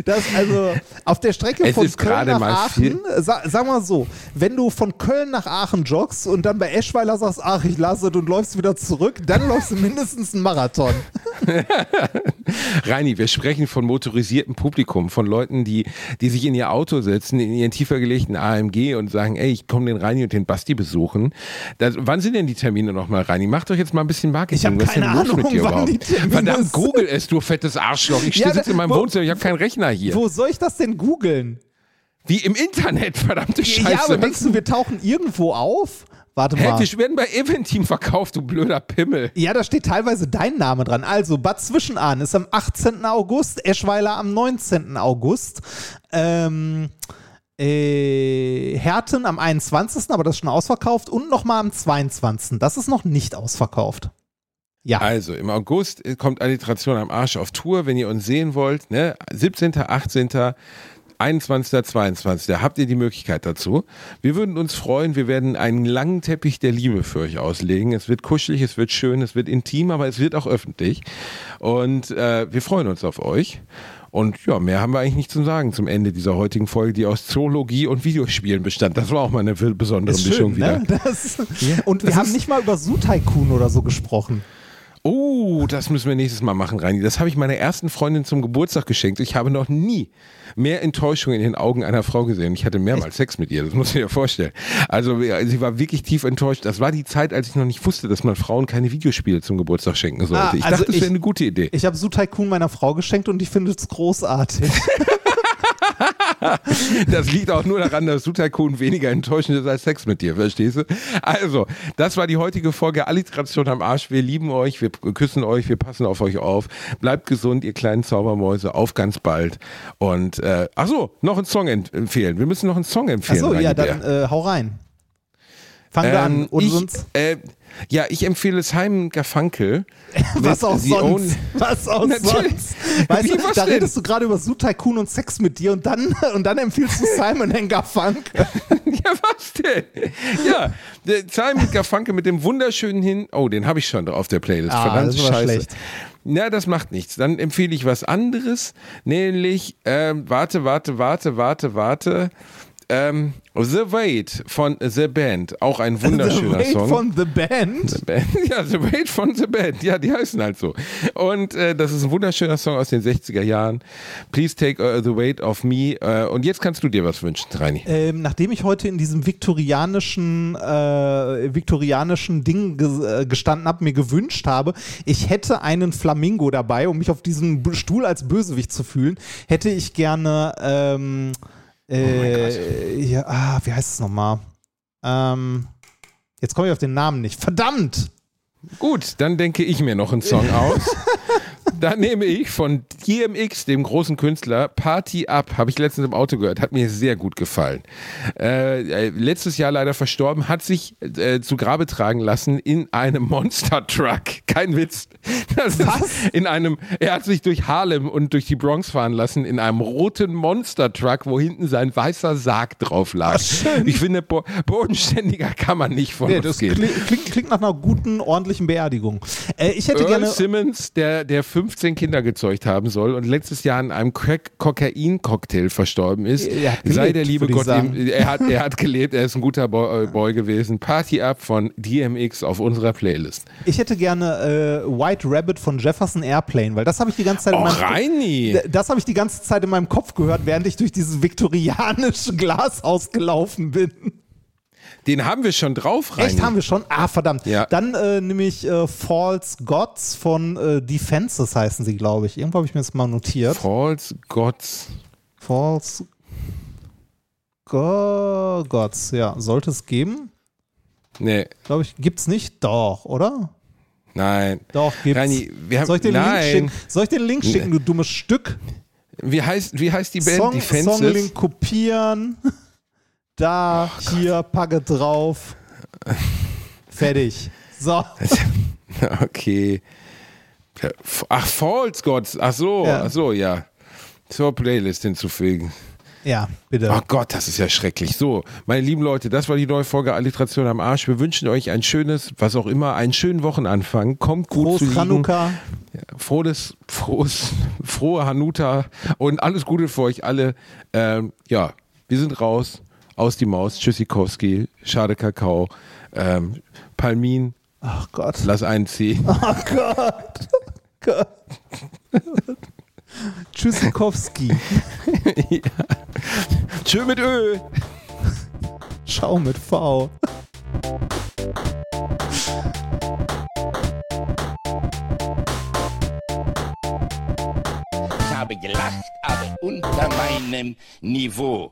Das also auf der Strecke es von Köln nach Aachen, sag, sag, mal so, wenn du von Köln nach Aachen joggst und dann bei Eschweiler sagst, ach, ich lasse es und läufst wieder zurück, dann läufst du mindestens einen Marathon. Reini, wir sprechen von motorisiertem Publikum, von Leuten, die, die sich in ihr Auto setzen, in ihren tiefer gelegten AMG und sagen, ey, ich komme den Reini und den Basti besuchen. Das, wann sind denn die Termine nochmal, Reini? Macht euch jetzt mal ein bisschen Marketing. Ich habe keine Ahnung, mit dir wann überhaupt? Verdammt, google es, du fettes Arschloch. Ich ja, sitze in meinem wo, Wohnzimmer, ich habe keinen Rechner hier. Wo soll ich das denn googeln? Wie im Internet, verdammte Scheiße. Ja, aber denkst du, wir tauchen irgendwo auf? Warte mal. Hä, wir werden bei Eventeam verkauft, du blöder Pimmel. Ja, da steht teilweise dein Name dran. Also, Bad Zwischenahn ist am 18. August, Eschweiler am 19. August. Ähm, äh, Herten am 21., aber das ist schon ausverkauft. Und nochmal am 22. Das ist noch nicht ausverkauft. Ja. Also im August kommt Alliteration am Arsch auf Tour, wenn ihr uns sehen wollt. Ne? 17., 18., 21., 22. Da habt ihr die Möglichkeit dazu. Wir würden uns freuen. Wir werden einen langen Teppich der Liebe für euch auslegen. Es wird kuschelig, es wird schön, es wird intim, aber es wird auch öffentlich. Und äh, wir freuen uns auf euch. Und ja, mehr haben wir eigentlich nicht zu sagen zum Ende dieser heutigen Folge, die aus Zoologie und Videospielen bestand. Das war auch mal eine besondere Ist Mischung schön, wieder. ne? das, und wir haben nicht mal über Su-Tycoon oder so gesprochen. Oh, das müssen wir nächstes Mal machen, Reini. Das habe ich meiner ersten Freundin zum Geburtstag geschenkt. Ich habe noch nie mehr Enttäuschung in den Augen einer Frau gesehen. Ich hatte mehrmals Sex mit ihr, das muss ich dir vorstellen. Also sie war wirklich tief enttäuscht. Das war die Zeit, als ich noch nicht wusste, dass man Frauen keine Videospiele zum Geburtstag schenken sollte. Ah, ich also dachte, das ich- wäre eine gute Idee. Ich habe Su-Tycoon meiner Frau geschenkt und die findet es großartig. Das liegt auch nur daran, dass Sutakun weniger enttäuschend ist als Sex mit dir, verstehst du? Also, das war die heutige Folge Alliteration am Arsch. Wir lieben euch, wir küssen euch, wir passen auf euch auf. Bleibt gesund, ihr kleinen Zaubermäuse. Auf ganz bald. Und, äh, ach so, noch einen Song empfehlen. Wir müssen noch einen Song empfehlen. Achso, ja, Reini dann äh, hau rein. Fangen wir an. Ähm, Und ich, sonst, äh, ja, ich empfehle Simon Garfunkel. was auch sonst. Own- Was auch Natürlich. sonst. Weißt Wie, du, was da denn? redest du gerade über Su-Tycoon und Sex mit dir und dann, und dann empfiehlst du Simon Garfunkel. Ja, was denn? Ja, Simon Garfunkel mit dem wunderschönen Hin. Oh, den habe ich schon auf der Playlist. Ah, Verdammt das ist scheiße. schlecht. Na, das macht nichts. Dann empfehle ich was anderes, nämlich ähm, warte, warte, warte, warte, warte. Ähm, The Wait von The Band, auch ein wunderschöner The Wait Song. von The Band. The Band. Ja, The Wait von The Band. Ja, die heißen halt so. Und äh, das ist ein wunderschöner Song aus den 60er Jahren. Please take uh, the weight of me. Äh, und jetzt kannst du dir was wünschen, Reini. Ähm, nachdem ich heute in diesem viktorianischen, äh, viktorianischen Ding ge äh, gestanden habe, mir gewünscht habe, ich hätte einen Flamingo dabei, um mich auf diesem Stuhl als Bösewicht zu fühlen, hätte ich gerne, ähm, äh, ja, ah, wie heißt es nochmal? Ähm, jetzt komme ich auf den Namen nicht. Verdammt! Gut, dann denke ich mir noch einen Song aus. Dann nehme ich von DMX, dem großen Künstler, Party Up, habe ich letztens im Auto gehört, hat mir sehr gut gefallen. Äh, äh, letztes Jahr leider verstorben, hat sich äh, zu Grabe tragen lassen in einem Monster Truck. Kein Witz. Das Was? In einem, er hat sich durch Harlem und durch die Bronx fahren lassen in einem roten Monster Truck, wo hinten sein weißer Sarg drauf lag. Ich finde, bo bodenständiger kann man nicht von Nee, uns das gehen. klingt, klingt, nach einer guten, ordentlichen Beerdigung. Äh, ich hätte Earl gerne. Simmons, der, der 15 Kinder gezeugt haben soll und letztes Jahr an einem Crack Kokain-Cocktail verstorben ist, Er hat sei gelebt, der liebe Gott ihm, er hat, er hat gelebt, er ist ein guter Boy, äh, Boy gewesen. Party Up von DMX auf unserer Playlist. Ich hätte gerne äh, White Rabbit von Jefferson Airplane, weil das habe ich die ganze Zeit in Oh, meinem Reini! Das habe ich die ganze Zeit in meinem Kopf gehört, während ich durch dieses viktorianische Glashaus gelaufen bin. Den haben wir schon drauf, Reini. Echt, haben wir schon? Ah, verdammt. Ja. Dann äh, nehme ich äh, False Gods von äh, Defenses heißen sie, glaube ich. Irgendwo habe ich mir das mal notiert. False Gods. False Go Gods, ja. Sollte es geben? Nee, Glaube ich, gibt's nicht? Doch, oder? nein. Doch, gibt's. Wir haben, Soll ich den Link nein. schicken? Soll ich den Link schicken, du dummes Stück? Wie heißt, wie heißt die Band? Song, Defenses? Songlink kopieren. Da, hier, packe drauf. Fertig. So. Okay. Ach, False Gods. Ach so, Ja. ach so, ja. Zur Playlist hinzufügen. Ja, bitte. Oh Gott, das ist ja schrecklich. So, meine lieben Leute, das war die neue Folge Alliteration am Arsch. Wir wünschen euch ein schönes, was auch immer, einen schönen Wochenanfang. Kommt gut Prost zu. Chanukka. Frohes, frohes, frohe Hanuta und alles Gute für euch alle. Ähm, ja, wir sind raus. Aus die Maus. Tschüssikowski. Schade Kakao. Ähm, Palmin. Ach Gott. Lass einen ziehen. Oh Gott. Gott. Tschüssikowski. Tschö mit Ö. Schau mit V. Ich habe gelacht, aber unter meinem Niveau.